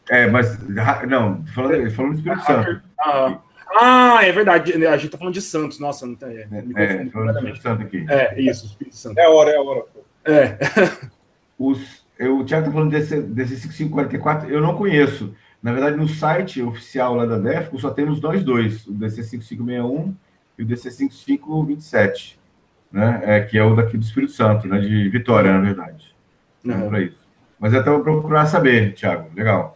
É, mas não, falando, falando do Espírito Santo. Ah, ah, é verdade. A gente tá falando de Santos. Nossa, não tem. É, me é, falando do Espírito Santo aqui. É, isso, Espírito Santo. É a hora, é a hora. É. Os, eu, o Thiago tá falando desse, desse 5544, eu não conheço. Na verdade, no site oficial lá da DEFCO só temos nós dois, o DC5561 e o DC5527, né? É, que é o daqui do Espírito Santo, né? De Vitória, na verdade. Uhum. Para isso. Mas até vou procurar saber, Thiago. Legal.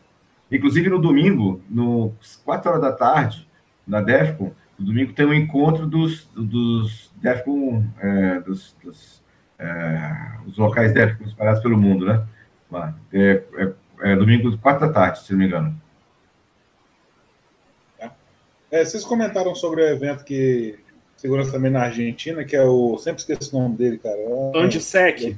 Inclusive, no domingo, no 4 horas da tarde, na DEFCON, no domingo tem um encontro dos, dos DEFCON, é, dos, dos é, os locais DEFCON espalhados pelo mundo, né? É, é, é, domingo, 4 da tarde, se não me engano. É, vocês comentaram sobre o evento que segurança também na Argentina, que é o. Sempre esqueço o nome dele, cara. É... Andisec.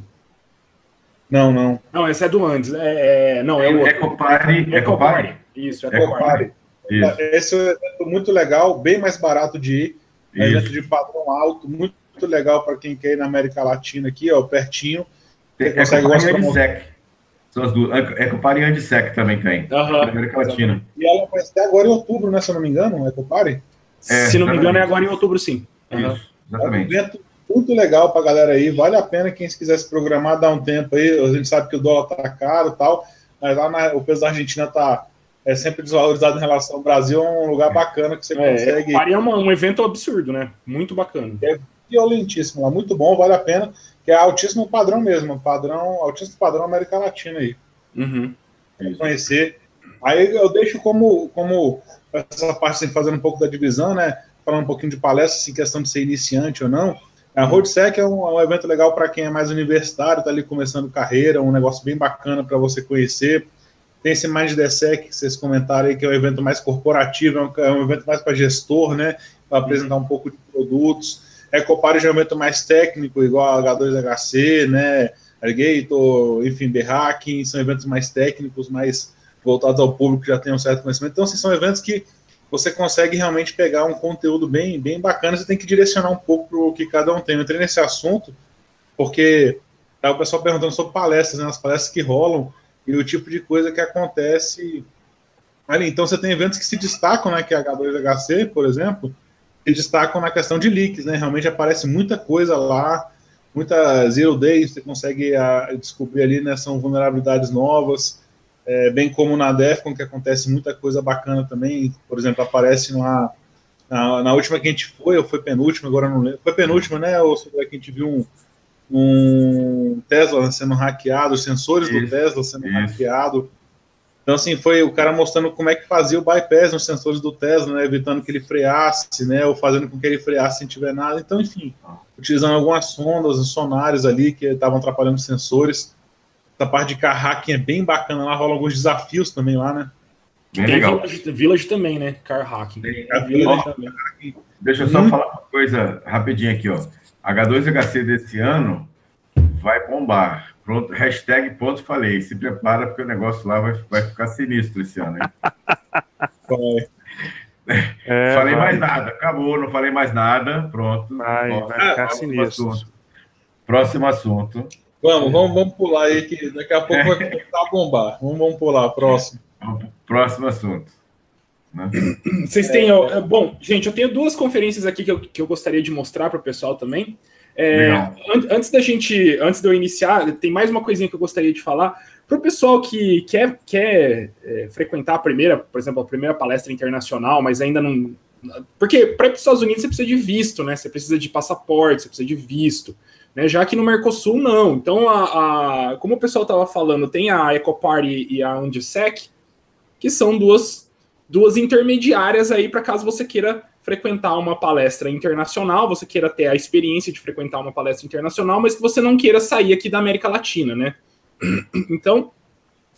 Não, não. Não, esse é do Andes. É, é, não, é o Ecopari. Ecopari. Isso, Ecopari. Isso. Esse é um evento muito legal, bem mais barato de ir. É um evento de padrão alto, muito, muito legal para quem quer ir na América Latina aqui, ó, pertinho. Tem, consegue Andisec. São as duas. Ecopari e Andisec também tem. Uhum. América Latina. E ela vai ser agora em outubro, né? Se eu não me engano, Ecopari? É, se não me engano, é agora em outubro, sim. Uhum. Isso, exatamente. É um evento muito legal para a galera aí. Vale a pena quem quiser se programar, dar um tempo aí. A gente sabe que o dólar tá caro e tal, mas lá na, o peso da Argentina tá é sempre desvalorizado em relação ao Brasil. É um lugar bacana que você é, consegue. É um, um evento absurdo, né? Muito bacana. É violentíssimo lá, muito bom, vale a pena. Que é altíssimo padrão mesmo, padrão, altíssimo padrão América Latina aí. Uhum. Conhecer. Aí eu deixo como, como essa parte assim, fazendo um pouco da divisão, né? Falando um pouquinho de palestra, assim, questão de ser iniciante ou não. A Roadsec é um, é um evento legal para quem é mais universitário, está ali começando carreira, um negócio bem bacana para você conhecer. Tem esse Mind DSEC, que vocês comentaram aí, que é um evento mais corporativo, é um, é um evento mais para gestor, né? Para apresentar um pouco de produtos. Ecopar já é um evento mais técnico, igual a H2HC, né? Alligator, enfim, The são eventos mais técnicos, mais voltados ao público que já tem um certo conhecimento. Então, assim, são eventos que você consegue realmente pegar um conteúdo bem, bem bacana, você tem que direcionar um pouco para o que cada um tem. Eu entrei nesse assunto porque tá o pessoal perguntando sobre palestras, né, as palestras que rolam e o tipo de coisa que acontece ali. Então você tem eventos que se destacam, né, que é a H2HC, por exemplo, se destacam na questão de leaks, né? Realmente aparece muita coisa lá, muita zero days, você consegue a, ah, descobrir ali, né, são vulnerabilidades novas é, bem como na Defcon, que acontece muita coisa bacana também. Por exemplo, aparece lá na, na, última que a gente foi, ou foi penúltima, agora não lembro. Foi penúltima, né? Ou que a gente viu um, um Tesla sendo hackeado, os sensores isso, do Tesla sendo isso. hackeado. Então, assim, foi o cara mostrando como é que fazia o bypass nos sensores do Tesla, né, evitando que ele freasse, né, ou fazendo com que ele freasse sem tiver nada. Então, enfim, utilizando algumas sondas, sonares ali que estavam atrapalhando os sensores. Essa parte de car hacking é bem bacana lá, rola alguns desafios também lá, né? Bem Tem legal. Village, Village, também, né? Car hacking. Village também. Deixa eu só hum. falar uma coisa rapidinho aqui, ó. H2HC desse ano vai bombar. Pronto, hashtag ponto falei. Se prepara, porque o negócio lá vai, vai ficar sinistro esse ano, hein? É, falei vai. mais nada, acabou, não falei mais nada, pronto. Vai, vai ficar sinistro. Assunto. Próximo assunto. Vamos, vamos, vamos pular aí, que daqui a pouco vai começar a bombar. Vamos, vamos pular, próximo. Próximo assunto. Né? Vocês têm. É, bom, gente, eu tenho duas conferências aqui que eu, que eu gostaria de mostrar para o pessoal também. É, an antes da gente, antes de eu iniciar, tem mais uma coisinha que eu gostaria de falar para o pessoal que quer, quer é, frequentar a primeira, por exemplo, a primeira palestra internacional, mas ainda não. Porque para ir para os Estados Unidos você precisa de visto, né? Você precisa de passaporte, você precisa de visto. Né, já que no Mercosul não. Então, a, a como o pessoal estava falando, tem a Ecoparty e a Andisec, que são duas, duas intermediárias aí para caso você queira frequentar uma palestra internacional, você queira ter a experiência de frequentar uma palestra internacional, mas que você não queira sair aqui da América Latina, né? Então,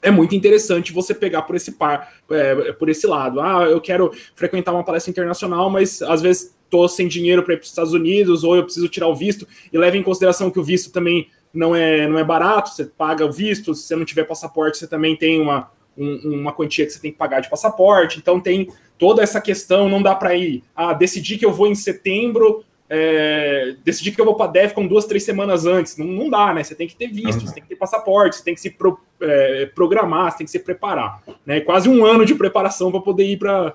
é muito interessante você pegar por esse par, é, por esse lado. Ah, eu quero frequentar uma palestra internacional, mas às vezes estou sem dinheiro para ir para os Estados Unidos, ou eu preciso tirar o visto, e leve em consideração que o visto também não é, não é barato, você paga o visto, se você não tiver passaporte, você também tem uma, um, uma quantia que você tem que pagar de passaporte. Então tem toda essa questão, não dá para ir, ah, decidir que eu vou em setembro, é, decidir que eu vou para DEFCON duas, três semanas antes. Não, não dá, né? Você tem que ter visto, uhum. você tem que ter passaporte, você tem que se pro, é, programar, você tem que se preparar. Né? Quase um ano de preparação para poder ir para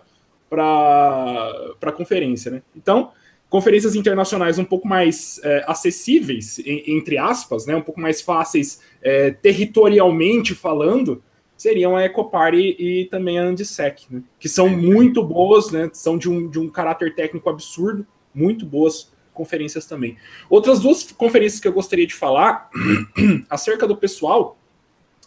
a conferência, né? Então, conferências internacionais um pouco mais é, acessíveis, entre aspas, né? Um pouco mais fáceis é, territorialmente falando, seriam a Ecoparty e também a Andisec, né? que são muito boas, né? São de um, de um caráter técnico absurdo, muito boas conferências também. Outras duas conferências que eu gostaria de falar acerca do pessoal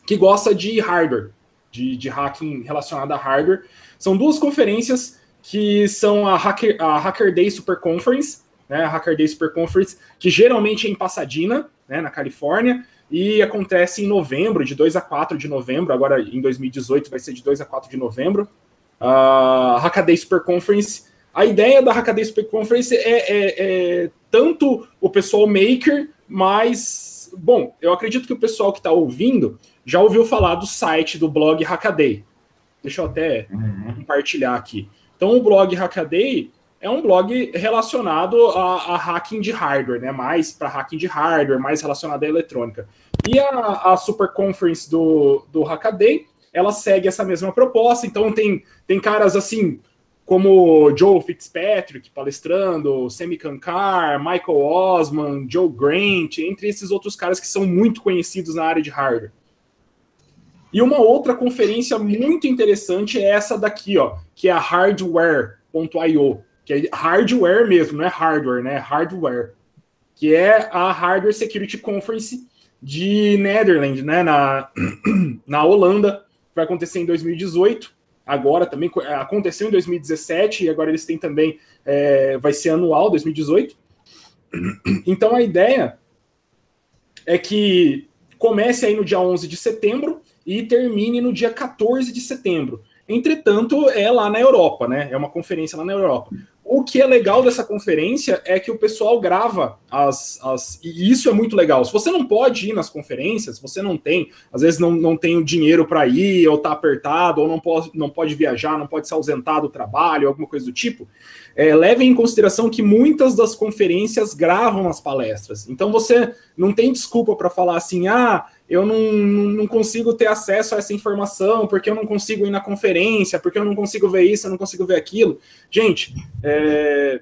que gosta de hardware, de, de hacking relacionado a hardware, são duas conferências que são a Hacker, a Hacker Day Super Conference, né? A Hacker Day Super Conference, que geralmente é em Pasadena, né, na Califórnia, e acontece em novembro, de 2 a 4 de novembro, agora em 2018 vai ser de 2 a 4 de novembro. A Hackaday Super Conference. A ideia da Hackaday Super Conference é, é, é, tanto o pessoal maker, mas, bom, eu acredito que o pessoal que está ouvindo já ouviu falar do site do blog Hackaday. Deixa eu até uhum. compartilhar aqui. Então, o blog Hackaday é um blog relacionado a, a hacking de hardware, né? Mais para hacking de hardware, mais relacionado à eletrônica. E a, a Super Conference do, do Hackaday, ela segue essa mesma proposta. Então tem, tem caras assim como Joe Fitzpatrick palestrando, Sammy Kankar, Michael Osman, Joe Grant, entre esses outros caras que são muito conhecidos na área de hardware. E uma outra conferência muito interessante é essa daqui, ó, que é a Hardware.io que é hardware mesmo, não é hardware, né? Hardware, que é a Hardware Security Conference de Netherlands, né? Na, na Holanda, vai acontecer em 2018. Agora também aconteceu em 2017 e agora eles têm também, é, vai ser anual, 2018. Então a ideia é que comece aí no dia 11 de setembro e termine no dia 14 de setembro. Entretanto, é lá na Europa, né? É uma conferência lá na Europa. O que é legal dessa conferência é que o pessoal grava as, as. E isso é muito legal. Se você não pode ir nas conferências, você não tem, às vezes não, não tem o dinheiro para ir, ou tá apertado, ou não pode, não pode viajar, não pode se ausentar do trabalho, alguma coisa do tipo, é, levem em consideração que muitas das conferências gravam as palestras. Então você não tem desculpa para falar assim, ah, eu não, não consigo ter acesso a essa informação, porque eu não consigo ir na conferência, porque eu não consigo ver isso, eu não consigo ver aquilo. Gente, é,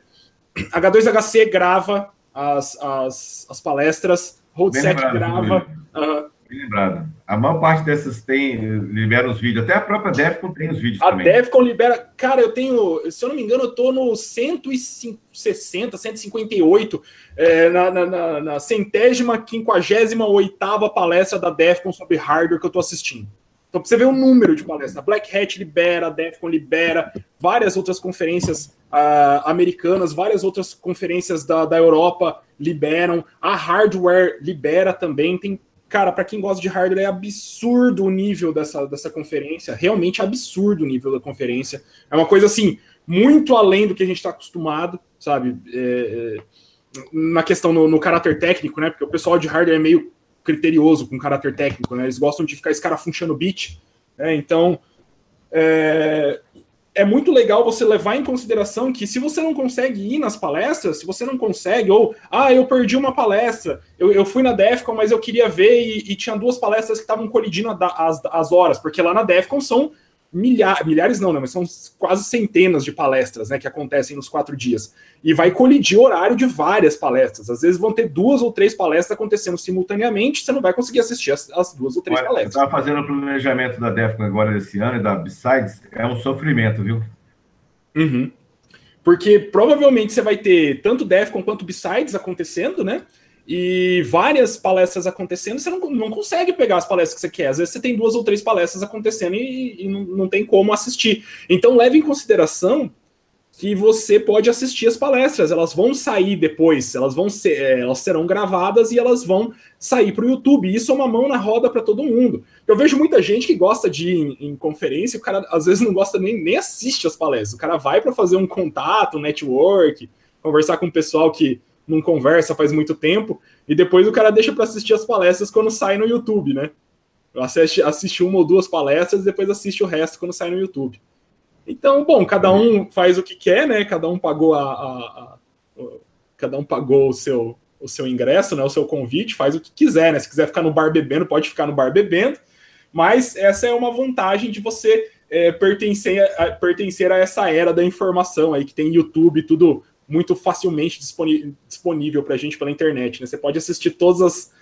H2HC grava as, as, as palestras, Roadset grava. Uh, lembrado. A maior parte dessas tem, libera os vídeos. Até a própria Defcon tem os vídeos a também. A Defcon libera. Cara, eu tenho, se eu não me engano, eu tô no 160, 158, é, na, na, na, na centésima, quinquagésima oitava palestra da Defcon sobre hardware que eu tô assistindo. Então, pra você ver o número de palestras. Black Hat libera, a Defcon libera, várias outras conferências uh, americanas, várias outras conferências da, da Europa liberam, a Hardware libera também, tem Cara, para quem gosta de hardware, é absurdo o nível dessa, dessa conferência. Realmente absurdo o nível da conferência. É uma coisa assim, muito além do que a gente está acostumado, sabe? É, é, na questão no, no, caráter técnico, né? Porque o pessoal de hardware é meio criterioso com caráter técnico, né? Eles gostam de ficar escarafunchando bit. Né? Então, é, é muito legal você levar em consideração que se você não consegue ir nas palestras, se você não consegue, ou, ah, eu perdi uma palestra, eu, eu fui na DEFCON, mas eu queria ver e, e tinha duas palestras que estavam colidindo as, as horas, porque lá na DEFCON são milhares, milhares não, né, mas são quase centenas de palestras, né, que acontecem nos quatro dias. E vai colidir o horário de várias palestras. Às vezes vão ter duas ou três palestras acontecendo simultaneamente, você não vai conseguir assistir as, as duas ou três Olha, palestras. Estava fazendo o planejamento da DEFCON agora desse ano e da Besides, é um sofrimento, viu? Uhum. Porque provavelmente você vai ter tanto DEFCON quanto Besides acontecendo, né? E várias palestras acontecendo, você não, não consegue pegar as palestras que você quer. Às vezes você tem duas ou três palestras acontecendo e, e não, não tem como assistir. Então leve em consideração que você pode assistir as palestras, elas vão sair depois, elas vão ser, é, elas serão gravadas e elas vão sair para o YouTube. Isso é uma mão na roda para todo mundo. Eu vejo muita gente que gosta de ir em, em, conferência, o cara às vezes não gosta nem, nem assiste as palestras. O cara vai para fazer um contato, um network, conversar com o pessoal que não conversa faz muito tempo, e depois o cara deixa para assistir as palestras quando sai no YouTube, né? Assiste, assiste uma ou duas palestras e depois assiste o resto quando sai no YouTube. Então, bom, cada um faz o que quer, né? Cada um pagou a, a, a, cada um pagou o seu o seu ingresso, né? O seu convite, faz o que quiser, né? Se quiser ficar no bar bebendo, pode ficar no bar bebendo. Mas essa é uma vantagem de você é, pertencer, a, pertencer a essa era da informação aí que tem YouTube, tudo muito facilmente disponível para a gente pela internet. Né? Você pode assistir todas as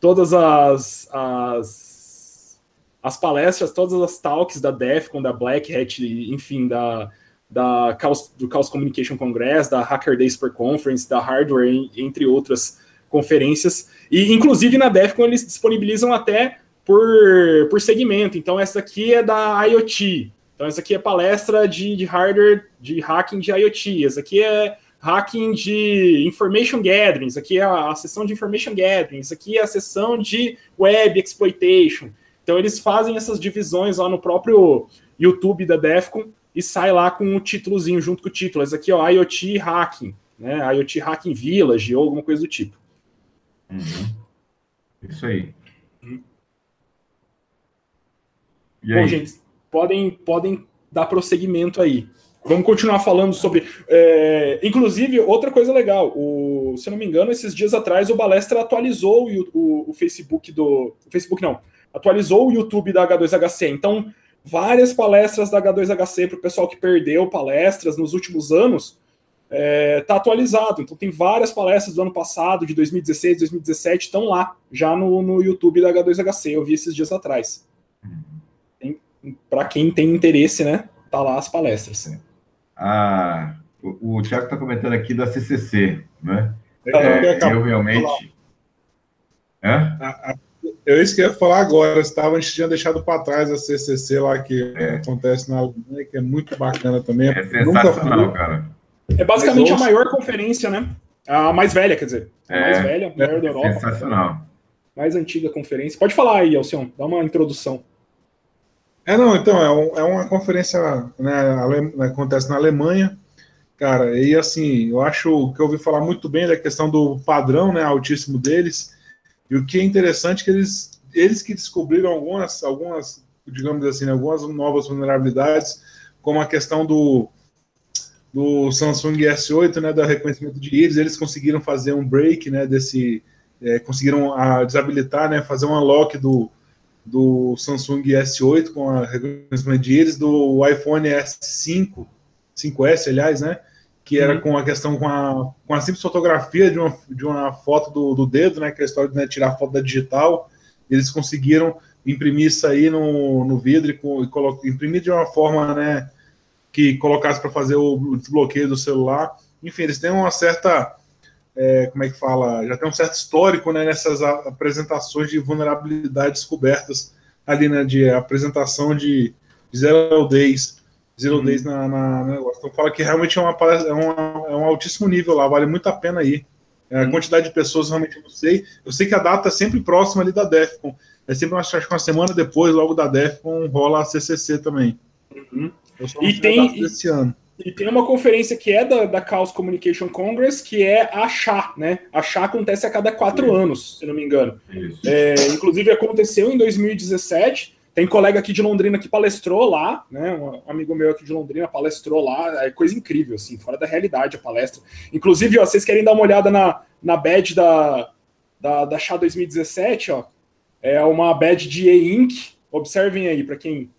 todas as, as, as palestras, todas as talks da DEFCON, da Black Hat, enfim, da, da Chaos, do Chaos Communication Congress, da Hacker Day Super Conference, da Hardware, entre outras conferências. E, inclusive, na DEFCON eles disponibilizam até por, por segmento. Então, essa aqui é da IoT. Então, essa aqui é palestra de, de hardware, de hacking de IoT. Essa aqui é hacking de information gathering. Isso aqui é a, a sessão de information gathering. Isso aqui é a sessão de web exploitation. Então, eles fazem essas divisões lá no próprio YouTube da DEFCON e sai lá com o títulozinho junto com o título. Esse aqui, ó, IoT Hacking, né? IoT Hacking Village ou alguma coisa do tipo. Uhum. Isso aí. E Bom, aí? gente, podem, podem dar prosseguimento aí. Vamos continuar falando sobre. É, inclusive, outra coisa legal, o, se não me engano, esses dias atrás o Balestra atualizou o, o, o Facebook do. O Facebook não, atualizou o YouTube da H2HC. Então, várias palestras da H2HC para o pessoal que perdeu palestras nos últimos anos, está é, tá atualizado. Então tem várias palestras do ano passado, de 2016, 2017, estão lá, já no, no YouTube da H2HC. Eu vi esses dias atrás. Para quem tem interesse, né? Tá lá as palestras. Ah, o, o Thiago está comentando aqui da CCC, né? É, eu realmente. É? Eu isso que ia falar agora. Estava, a gente tinha deixado para trás a CCC lá que é. acontece na Alemanha, que é muito bacana também. É sensacional, cara. É basicamente a maior conferência, né? A mais velha, quer dizer. A é, mais velha, a maior da Europa. Sensacional. Mais antiga conferência. Pode falar aí, Alcion, dá uma introdução. É, não, então, é, um, é uma conferência, né, né, acontece na Alemanha, cara, e assim, eu acho que eu ouvi falar muito bem da questão do padrão, né, altíssimo deles, e o que é interessante é que eles, eles que descobriram algumas, algumas, digamos assim, algumas novas vulnerabilidades, como a questão do, do Samsung S8, né, do reconhecimento de íris, eles conseguiram fazer um break, né, desse, é, conseguiram a, ah, desabilitar, né, fazer um unlock do, do Samsung S8 com a reconhecimento de íris, do iPhone S5, 5S, aliás, né, que era uhum. com a questão com a, com a simples fotografia de uma, de uma foto do, do dedo, né, que é a história de né, tirar foto da digital, eles conseguiram imprimir isso aí no, no vidro e, e colo, imprimir de uma forma, né, que colocasse para fazer o desbloqueio do celular. Enfim, eles têm uma certa, é, como é que fala, já tem um certo histórico, né, nessas apresentações de vulnerabilidades descobertas ali, né, de apresentação de, zero days Zero uhum. Days na, na, negócio. Então fala que realmente é, uma, é, uma, é um altíssimo nível lá, vale muito a pena ir. É, a uhum. quantidade de pessoas realmente eu não sei. Eu sei que a data é sempre próxima ali da DEFCON. É sempre acho que uma semana depois, logo da DEFCON, rola a CCC também. Uhum. e tem desse ano. E tem uma conferência que é da, da Chaos Communication Congress, que é a CHA, né? A CHA acontece a cada quatro Isso. anos, se não me engano. É, inclusive aconteceu em 2017 tem colega aqui de Londrina que palestrou lá, né? Um amigo meu aqui de Londrina palestrou lá, é coisa incrível, assim, fora da realidade a palestra. Inclusive, ó, vocês querem dar uma olhada na, na badge da, da, da Chá 2017, ó. É uma badge de E-Ink. Observem aí, para quem.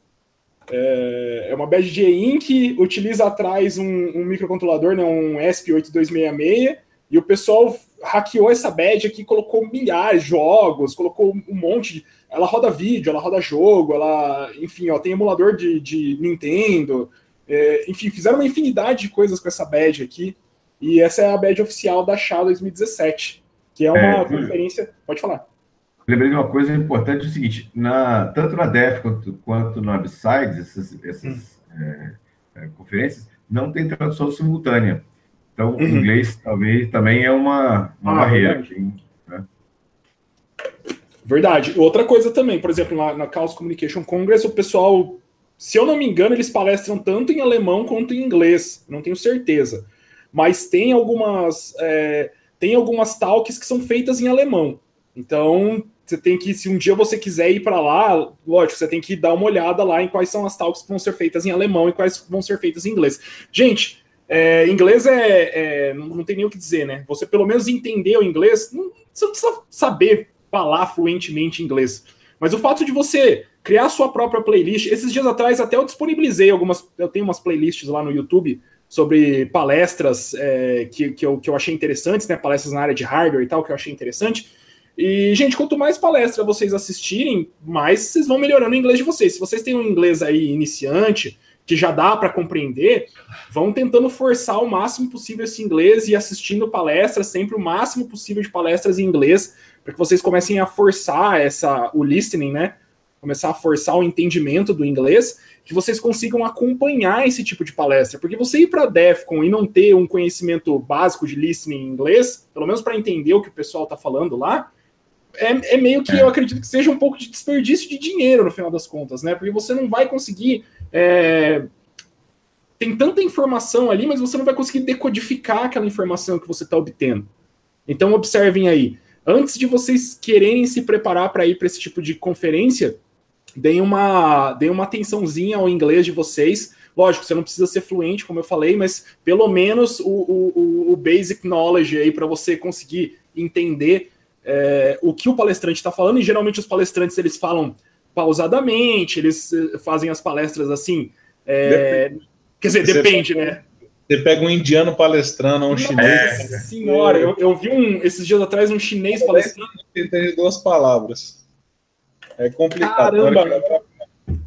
É, é, uma badge de E-Ink, utiliza atrás um, um microcontrolador, né? Um ESP8266, e o pessoal hackeou essa badge aqui, colocou milhares de jogos, colocou um monte de ela roda vídeo, ela roda jogo, ela, enfim, ó, tem emulador de, de Nintendo, é, enfim, fizeram uma infinidade de coisas com essa badge aqui, e essa é a badge oficial da SHA 2017, que é uma é, conferência. Pode falar. Lembrei de uma coisa importante: é o seguinte, na, tanto na DEF quanto, quanto no Upsides, essas, essas hum. é, é, conferências, não tem tradução simultânea. Então, o uhum. inglês talvez também é uma, uma ah, barreira. Verdade. Outra coisa também, por exemplo, na, na Chaos Communication Congress, o pessoal, se eu não me engano, eles palestram tanto em alemão quanto em inglês, não tenho certeza. Mas tem algumas, é, tem algumas talks que são feitas em alemão. Então, você tem que, se um dia você quiser ir para lá, lógico, você tem que dar uma olhada lá em quais são as talks que vão ser feitas em alemão e quais vão ser feitas em inglês. Gente, é, inglês é, é, não tem nem o que dizer, né? Você pelo menos entender o inglês, não, você não precisa saber falar fluentemente inglês. Mas o fato de você criar sua própria playlist, esses dias atrás até eu disponibilizei algumas, eu tenho umas playlists lá no YouTube sobre palestras é, que, que, eu, que eu achei interessantes, né? Palestras na área de hardware e tal, que eu achei interessante. E, gente, quanto mais palestra vocês assistirem, mais vocês vão melhorando o inglês de vocês. Se vocês têm um inglês aí iniciante, que já dá para compreender, vão tentando forçar o máximo possível esse inglês e assistindo palestras, sempre o máximo possível de palestras em inglês, para que vocês comecem a forçar essa o listening, né? Começar a forçar o entendimento do inglês, que vocês consigam acompanhar esse tipo de palestra. Porque você ir para a DEFCON e não ter um conhecimento básico de listening em inglês, pelo menos para entender o que o pessoal está falando lá, é, é meio que é. eu acredito que seja um pouco de desperdício de dinheiro no final das contas, né? Porque você não vai conseguir. É... Tem tanta informação ali, mas você não vai conseguir decodificar aquela informação que você está obtendo. Então, observem aí. Antes de vocês quererem se preparar para ir para esse tipo de conferência, deem uma, deem uma atençãozinha ao inglês de vocês. Lógico, você não precisa ser fluente, como eu falei, mas pelo menos o, o, o basic knowledge aí para você conseguir entender é, o que o palestrante está falando, e geralmente os palestrantes eles falam pausadamente, eles eh, fazem as palestras assim. É, quer dizer, você depende, pega, né? Você pega um indiano palestrando, um chinês. É, senhora, eu, eu, vi um, esses dias atrás um chinês palestrando. Entende duas palavras. É complicado. Caramba!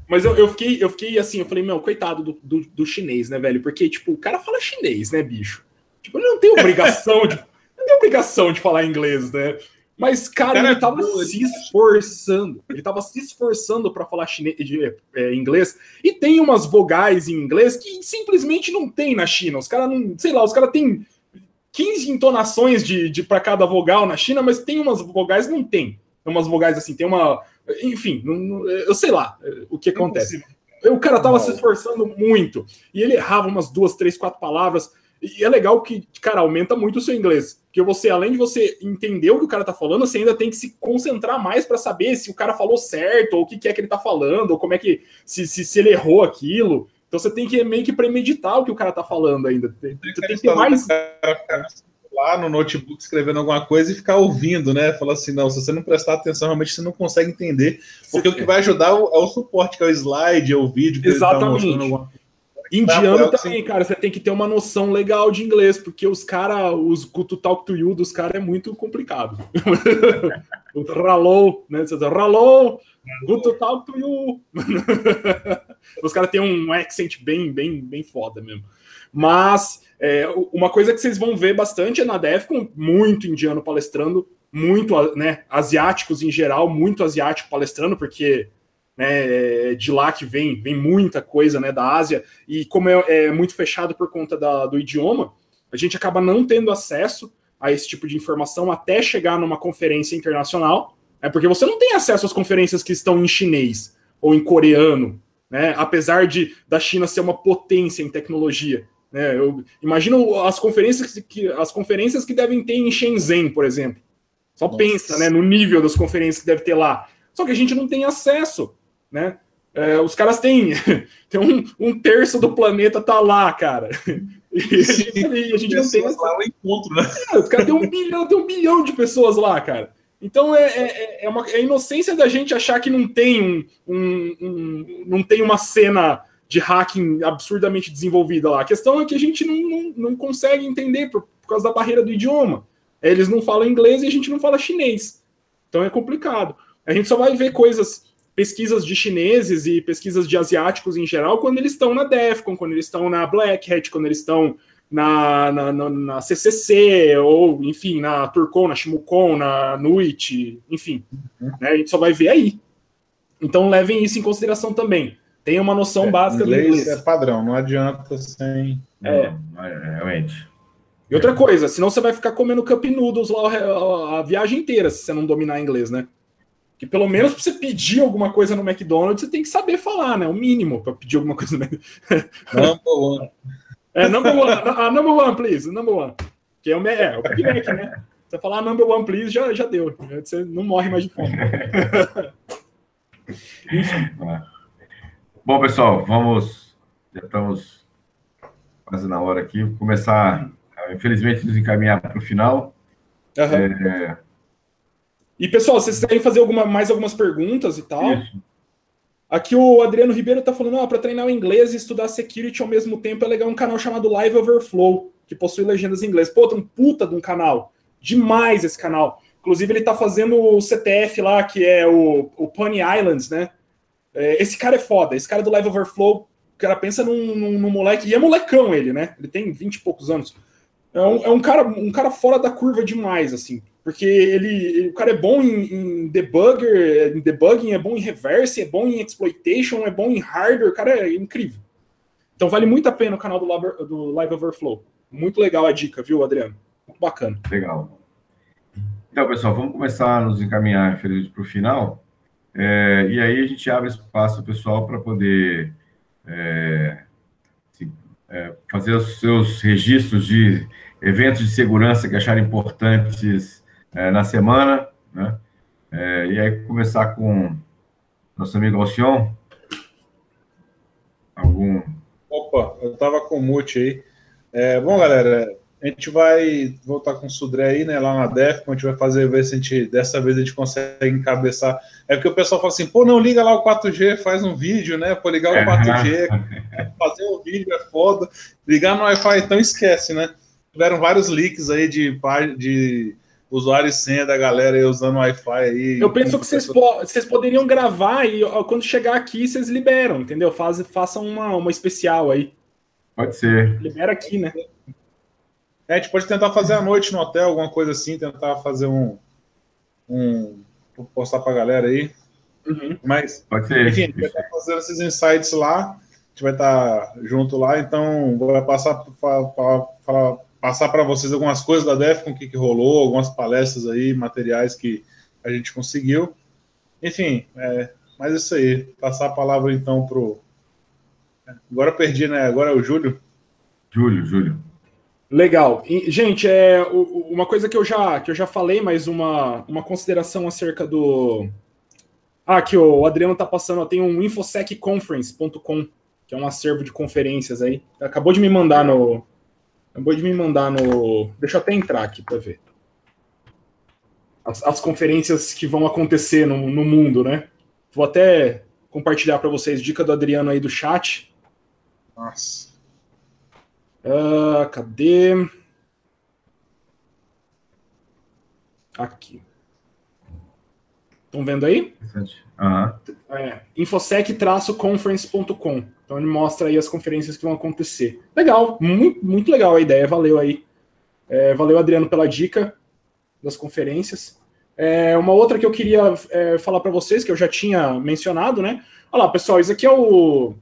Mas eu, eu, fiquei, eu fiquei assim, eu falei, meu, coitado do, do, do, chinês, né, velho? Porque, tipo, o cara fala chinês, né, bicho? Tipo, ele não tem obrigação de. Não tem obrigação de falar inglês, né? Mas, cara, cara ele tava se esforçando. Ele tava se esforçando para falar chinês, de, é, inglês. E tem umas vogais em inglês que simplesmente não tem na China. Os caras não. Sei lá, os caras têm 15 entonações de, de para cada vogal na China, mas tem umas vogais não tem. Tem umas vogais assim, tem uma. Enfim, não, não, eu sei lá é, o que acontece. O cara tava se esforçando muito. E ele errava umas duas, três, quatro palavras. E é legal que, cara, aumenta muito o seu inglês. Porque você, além de você entender o que o cara tá falando, você ainda tem que se concentrar mais para saber se o cara falou certo, ou o que, que é que ele tá falando, ou como é que. Se, se, se, ele errou aquilo. Então você tem que meio que premeditar o que o cara tá falando ainda. Você tem que ter mais. Lá no notebook escrevendo alguma coisa e ficar ouvindo, né? Falar assim, não, se você não prestar atenção, realmente você não consegue entender. Porque você o que vai ajudar é o suporte, que é o slide, é o vídeo. Que Exatamente. Ele tá mostrando Indiano também, cara, você tem que ter uma noção legal de inglês, porque os caras, os Guto Talk to You dos caras é muito complicado. o ralou, né? Você diz, ralou, Guto Talk to You. os caras têm um accent bem, bem, bem foda mesmo. Mas é, uma coisa que vocês vão ver bastante é na DEFCON, muito indiano palestrando, muito, né, asiáticos em geral, muito asiático palestrando, porque né, de lá que vem, vem muita coisa né, da Ásia, e como é, é muito fechado por conta da, do idioma, a gente acaba não tendo acesso a esse tipo de informação até chegar numa conferência internacional, é porque você não tem acesso às conferências que estão em chinês ou em coreano, né, apesar de da China ser uma potência em tecnologia. Né, eu imagino as conferências que, as conferências que devem ter em Shenzhen, por exemplo. Só Nossa. pensa né, no nível das conferências que deve ter lá. Só que a gente não tem acesso né? É, os caras têm, tem um, um, terço do planeta tá lá, cara. E a gente, e a gente não tem lá o encontro, né? É, os caras têm um bilhão, tem um bilhão de pessoas lá, cara. Então é, é, é, uma, é a inocência da gente achar que não tem um, um, um, não tem uma cena de hacking absurdamente desenvolvida lá. A questão é que a gente não, não, não consegue entender por, por causa da barreira do idioma. Eles não falam inglês e a gente não fala chinês. Então é complicado. A gente só vai ver coisas pesquisas de chineses e pesquisas de asiáticos em geral quando eles estão na DEFCON, quando eles estão na Black Hat, quando eles estão na, na, na, na, CCC, ou, enfim, na Turcon, na Shimucon, na NUIT, enfim. Uhum. Né, a gente só vai ver aí. Então levem isso em consideração também. Tenha uma noção é, básica inglês do inglês. é padrão, não adianta sem... É. Não, é, realmente. E outra coisa, senão você vai ficar comendo cup noodles lá a, a viagem inteira, se você não dominar inglês, né? Que pelo menos para você pedir alguma coisa no McDonald's, você tem que saber falar, né? O mínimo para pedir alguma coisa no McDonald's. Number one. É, number one. Uh, number one, please. Number one. Que é o, é, o Big Mac, né? Você falar number one, please, já, já deu. Você não morre mais de fome. Bom, pessoal, vamos. Já estamos quase na hora aqui. Vou começar, infelizmente, nos encaminhar para o final. Uhum. É... E, pessoal, vocês querem fazer alguma, mais algumas perguntas e tal? Isso. Aqui o Adriano Ribeiro está falando, para treinar o inglês e estudar security ao mesmo tempo é legal um canal chamado Live Overflow, que possui legendas em inglês. Pô, tem um puta de um canal. Demais esse canal. Inclusive, ele está fazendo o CTF lá, que é o, o Pony Islands, né? É, esse cara é foda. Esse cara do Live Overflow, o cara pensa num, num, num, moleque. E é molecão ele, né? Ele tem 20 e poucos anos. É um, é um, cara, um cara fora da curva demais, assim. Porque ele, o cara é bom em, em debugger, em debugging, é bom em reverse, é bom em exploitation, é bom em hardware. O cara é incrível. Então vale muito a pena o canal do Live, do Live Overflow. Muito legal a dica, viu, Adriano? Muito bacana. Legal. Então, pessoal, vamos começar a nos encaminhar, para o final. É, e aí a gente abre espaço pessoal para poder é, se, é, fazer os seus registros de eventos de segurança que acharem importantes é, na semana, né? É, e aí começar com nosso amigo Alcion. Algum. Opa, eu estava com o mute aí. É, bom, galera, a gente vai voltar com o Sudré aí, né, lá na DEFCON, a gente vai fazer, ver se a gente, dessa vez a gente consegue encabeçar. É porque o pessoal fala assim, pô, não, liga lá o 4G, faz um vídeo, né, pô, ligar o 4G, fazer um vídeo é foda, ligar no Wi-Fi, então esquece, né. Tiveram vários leaks aí de, de usuário e senha da galera aí usando Wi-Fi aí. Eu penso que vocês, po vocês poderiam gravar e quando chegar aqui vocês liberam, entendeu? Faz, façam uma, uma especial aí. Pode ser. Libera aqui, né? É, a gente pode tentar fazer a noite no hotel, alguma coisa assim, tentar fazer um. um postar pra galera aí. Uhum. Mas, pode ser. enfim, a gente vai estar fazendo esses insights lá. A gente vai estar junto lá, então vou passar para passar para vocês algumas coisas da DEFCON, o que, que rolou, algumas palestras aí, materiais que a gente conseguiu. Enfim, é, mas isso aí. Passar a palavra então pro. Agora perdi, né? Agora é o Júlio. Júlio, Júlio. Legal. E, gente, é uma coisa que eu já, que eu já falei, mas uma, uma consideração acerca do. Ah, que o Adriano tá passando, tem um infosecconference.com, que é um acervo de conferências aí. Acabou de me mandar no. Acabou de me mandar no. Deixa eu até entrar aqui para ver. As, as, conferências que vão acontecer no, no mundo, né? Vou até compartilhar para vocês dica do Adriano aí do chat. Nossa. Uh, cadê? Aqui. Estão vendo aí? Uhum. É, infosec-conference.com. Então ele mostra aí as conferências que vão acontecer. Legal, muito, muito legal a ideia, valeu aí. É, valeu, Adriano, pela dica das conferências. É, uma outra que eu queria é, falar para vocês, que eu já tinha mencionado, né? Olha lá, pessoal, isso aqui é o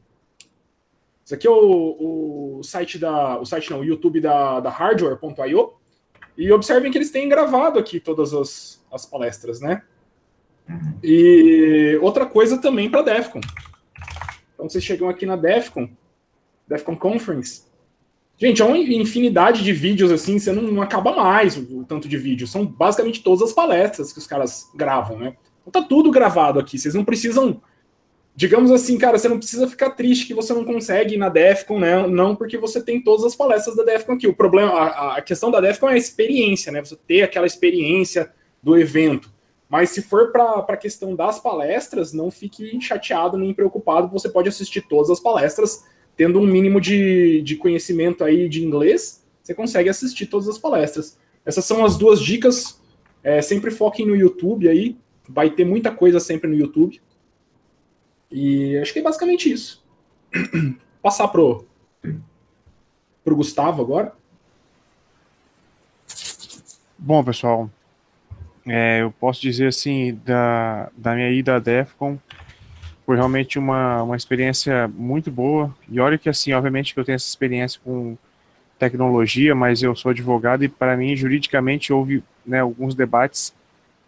isso aqui é o, o site da. O site não, o YouTube da, da hardware.io. E observem que eles têm gravado aqui todas as, as palestras, né? E outra coisa também para DEFCON. Então vocês chegam aqui na DEFCON, DEFCON Conference. Gente, é uma infinidade de vídeos assim, você não, não acaba mais o, o, tanto de vídeo. São basicamente todas as palestras que os caras gravam, né? Então tá tudo gravado aqui. Vocês não precisam digamos assim, cara, você não precisa ficar triste que você não consegue ir na DEFCON, né? Não porque você tem todas as palestras da DEFCON aqui. O problema, a, a questão da DEFCON é a experiência, né? Você ter aquela experiência do evento. Mas se for para a questão das palestras, não fique chateado nem preocupado, você pode assistir todas as palestras, tendo um mínimo de, de conhecimento aí de inglês, você consegue assistir todas as palestras. Essas são as duas dicas. É, sempre foquem no YouTube aí, vai ter muita coisa sempre no YouTube. E acho que é basicamente isso. Passar pro, pro Gustavo agora. Bom, pessoal, é, eu posso dizer assim, da, da minha ida à DEFCON, foi realmente uma, uma experiência muito boa. E olha que assim, obviamente que eu tenho essa experiência com tecnologia, mas eu sou advogado e para mim, juridicamente, houve né, alguns debates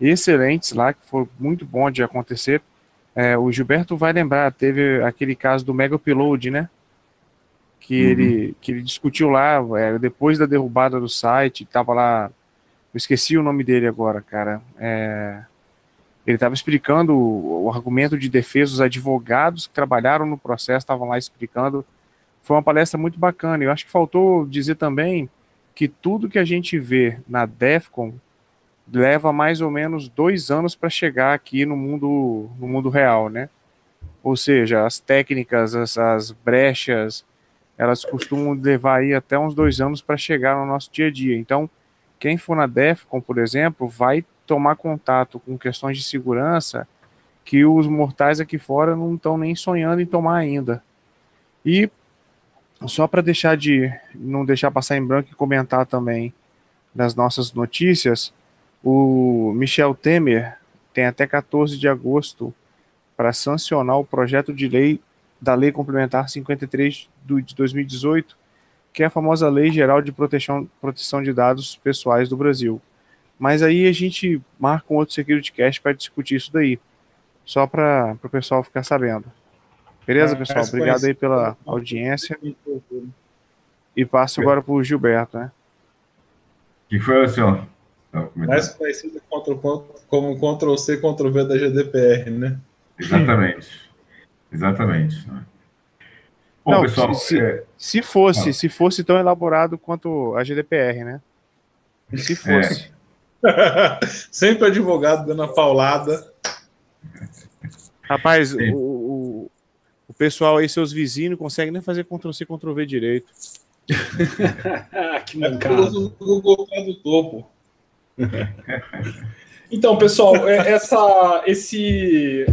excelentes lá, que foi muito bom de acontecer. É, o Gilberto vai lembrar, teve aquele caso do Mega Upload, né? Que, uhum. ele, que ele discutiu lá, é, depois da derrubada do site, estava lá Eu esqueci o nome dele agora, cara. É, ele estava explicando o, argumento de defesa, os advogados que trabalharam no processo estavam lá explicando. Foi uma palestra muito bacana. Eu acho que faltou dizer também que tudo que a gente vê na DEFCON leva mais ou menos dois anos para chegar aqui no mundo, no mundo real, né? Ou seja, as técnicas, as, as brechas, elas costumam levar aí até uns dois anos para chegar no nosso dia a dia. Então, quem for na DEFCON, por exemplo, vai tomar contato com questões de segurança que os mortais aqui fora não estão nem sonhando em tomar ainda. E só para deixar de não deixar passar em branco e comentar também nas nossas notícias, o Michel Temer tem até 14 de agosto para sancionar o projeto de lei da Lei Complementar 53 de 2018, que é a famosa Lei Geral de Proteção, Proteção de Dados Pessoais do Brasil. Mas aí a gente marca um outro Security Cast para discutir isso daí, só para o pessoal ficar sabendo. Beleza, é, pessoal? Obrigado aí pela audiência. E passo agora para o Gilberto, né? O que foi, senhor? Mais conhecido como Ctrl-C, Ctrl-V da GDPR, né? Exatamente. Exatamente. Bom, Não, pessoal, se, é... se fosse, ah. se fosse tão elaborado quanto a GDPR, né? Se fosse. É. Sempre advogado dando a paulada. Rapaz, o, o, o, pessoal aí, seus vizinhos, não conseguem nem fazer Ctrl-C, Ctrl-V direito. que mancada. É o Google do topo. então, pessoal, é, essa, esse,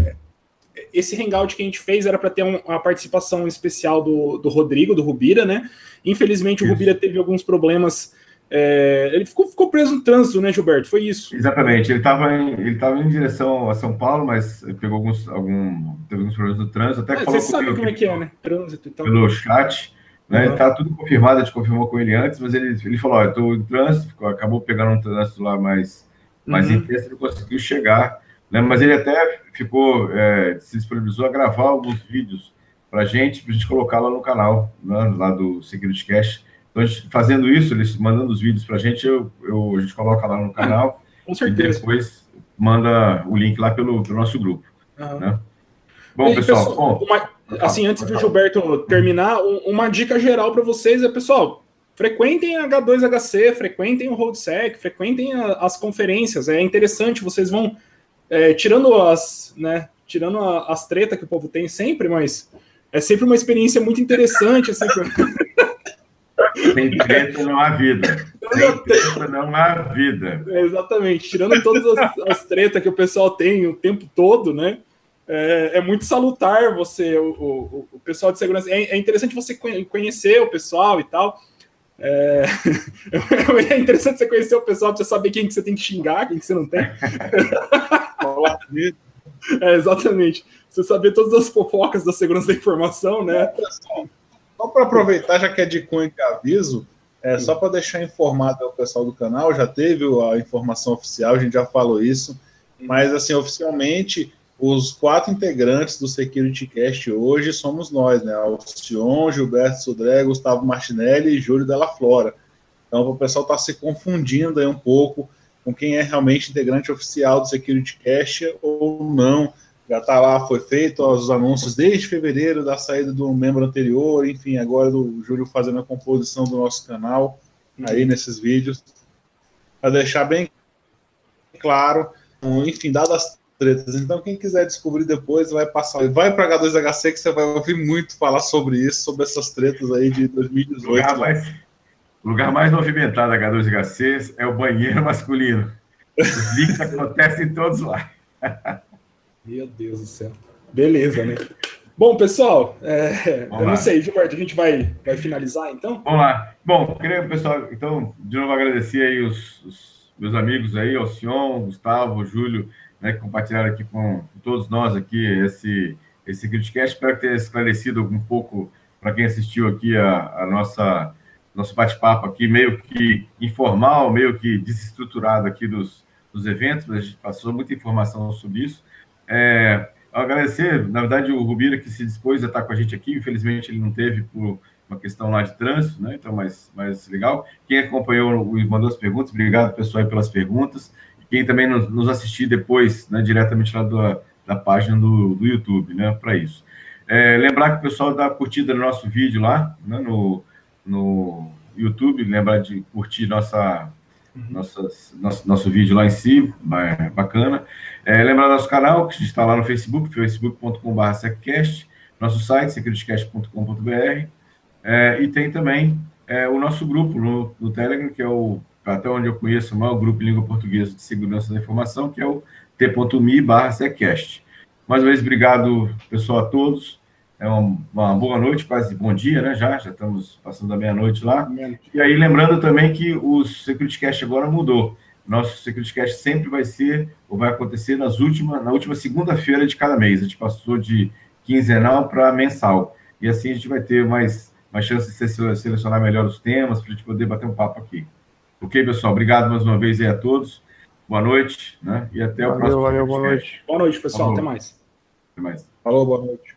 esse hangout que a gente fez era para ter um, uma participação especial do, do Rodrigo, do Rubira, né? Infelizmente, isso. o Rubira teve alguns problemas. É, ele ficou, ficou preso no trânsito, né, Gilberto? Foi isso. Exatamente. Ele estava em, ele em direção a São Paulo, mas pegou alguns, algum, teve alguns problemas no trânsito. Até é, falou você sabe como é que é, né? Trânsito e tal. Pelo chat. Né? Uhum. Tá tudo confirmado, a gente confirmou com ele antes, mas ele, ele falou: eu estou em trânsito, acabou pegando um trânsito lá mais, mais uhum. intenso, ele conseguiu chegar. Né? Mas ele até ficou, é, se disponibilizou a gravar alguns vídeos para a gente, para a gente colocar lá no canal, né? lá do Security Cash. Então, gente, fazendo isso, eles mandando os vídeos para a gente, eu, eu, a gente coloca lá no canal. Com certeza. E depois manda o link lá pelo, pelo nosso grupo. Né? Bom, pessoal, pessoal bom, uma, assim, antes do Gilberto terminar, uma dica geral para vocês é, pessoal, frequentem a H2HC, frequentem o RoadSec, frequentem a, as conferências. É interessante, vocês vão é, tirando as, né, tirando a, as tretas que o povo tem sempre, mas é sempre uma experiência muito interessante. É sempre... Sem treta não há vida. Sem treta não há vida. É, exatamente. Tirando todas as, as tretas que o pessoal tem o tempo todo, né? é, é muito salutar você, o, o, o, pessoal de segurança. É, é, interessante você conhecer o pessoal e tal. É, é interessante você conhecer o pessoal para você saber quem que você tem que xingar, quem que você não tem. é, exatamente. Você saber todas as fofocas da segurança da informação, né? Só para aproveitar, já que é de cunho que aviso, é, só para deixar informado o pessoal do canal, já teve a informação oficial, a gente já falou isso, mas assim, oficialmente os quatro integrantes do Security Cast hoje somos nós, né? Alcion, Gilberto Sudré, Gustavo Martinelli e Júlio Della Flora. Então, o pessoal está se confundindo aí um pouco com quem é realmente integrante oficial do Security Cast ou não. Já está lá, foi feito os anúncios desde fevereiro da saída do membro anterior, enfim, agora do Júlio fazendo a composição do nosso canal aí nesses vídeos. Para deixar bem claro, enfim, dadas tretas. Então, quem quiser descobrir depois, vai passar. Vai para H2HC que você vai ouvir muito falar sobre isso, sobre essas tretas aí de 2018. Lugar mais, lugar mais movimentado da H2HC é o banheiro masculino. Os links acontecem todos lá. Meu Deus do céu. Beleza, né? Bom, pessoal, é, eu lá. não sei, Gilberto, a gente vai, vai finalizar então? Vamos lá. Bom, queria, pessoal, então, de novo agradecer aí os, os meus amigos aí, Alcion, Gustavo, Júlio, né, que aqui com todos nós aqui esse, esse Criticast. Espero ter esclarecido um pouco para quem assistiu aqui a, a nossa nosso bate-papo aqui, meio que informal, meio que desestruturado aqui dos, dos eventos, a gente passou muita informação sobre isso. É, agradecer, na verdade, o Rubira que se dispôs a estar com a gente aqui, infelizmente ele não teve por uma questão lá de trânsito, né? Então, mais, mais legal. Quem acompanhou e mandou as perguntas, obrigado, pessoal, pelas perguntas. Quem também nos, nos assistir depois, né, diretamente lá do, da página do, do YouTube, né, para isso. É, lembrar que o pessoal dá curtida no nosso vídeo lá, né, no, no YouTube, lembrar de curtir nossa, uhum. nossas, nosso, nosso vídeo lá em si, bacana. É, lembrar nosso canal, que está lá no Facebook, facebook.com.br nosso site, securitycast.com.br, é, e tem também é, o nosso grupo no, no Telegram, que é o, até onde eu conheço, o maior grupo em língua portuguesa de segurança da informação, que é o t.me barra secast. Mais uma vez, obrigado, pessoal, a todos. É uma, uma, boa noite, quase bom dia, né? Já, já estamos passando da meia-noite lá. E aí, lembrando também que o SecurityCast agora mudou. Nosso SecurityCast sempre vai ser, ou vai acontecer nas últimas, na última segunda-feira de cada mês. A gente passou de quinzenal para mensal. E assim a gente vai ter mais, mais chance de selecionar melhor os temas, para a gente poder bater um papo aqui. Ok, pessoal? Obrigado mais uma vez aí a todos. Boa noite, né? E até valeu, o próximo. Valeu, boa noite. Boa noite, pessoal. Falou. Até mais. Até mais. Falou, boa noite.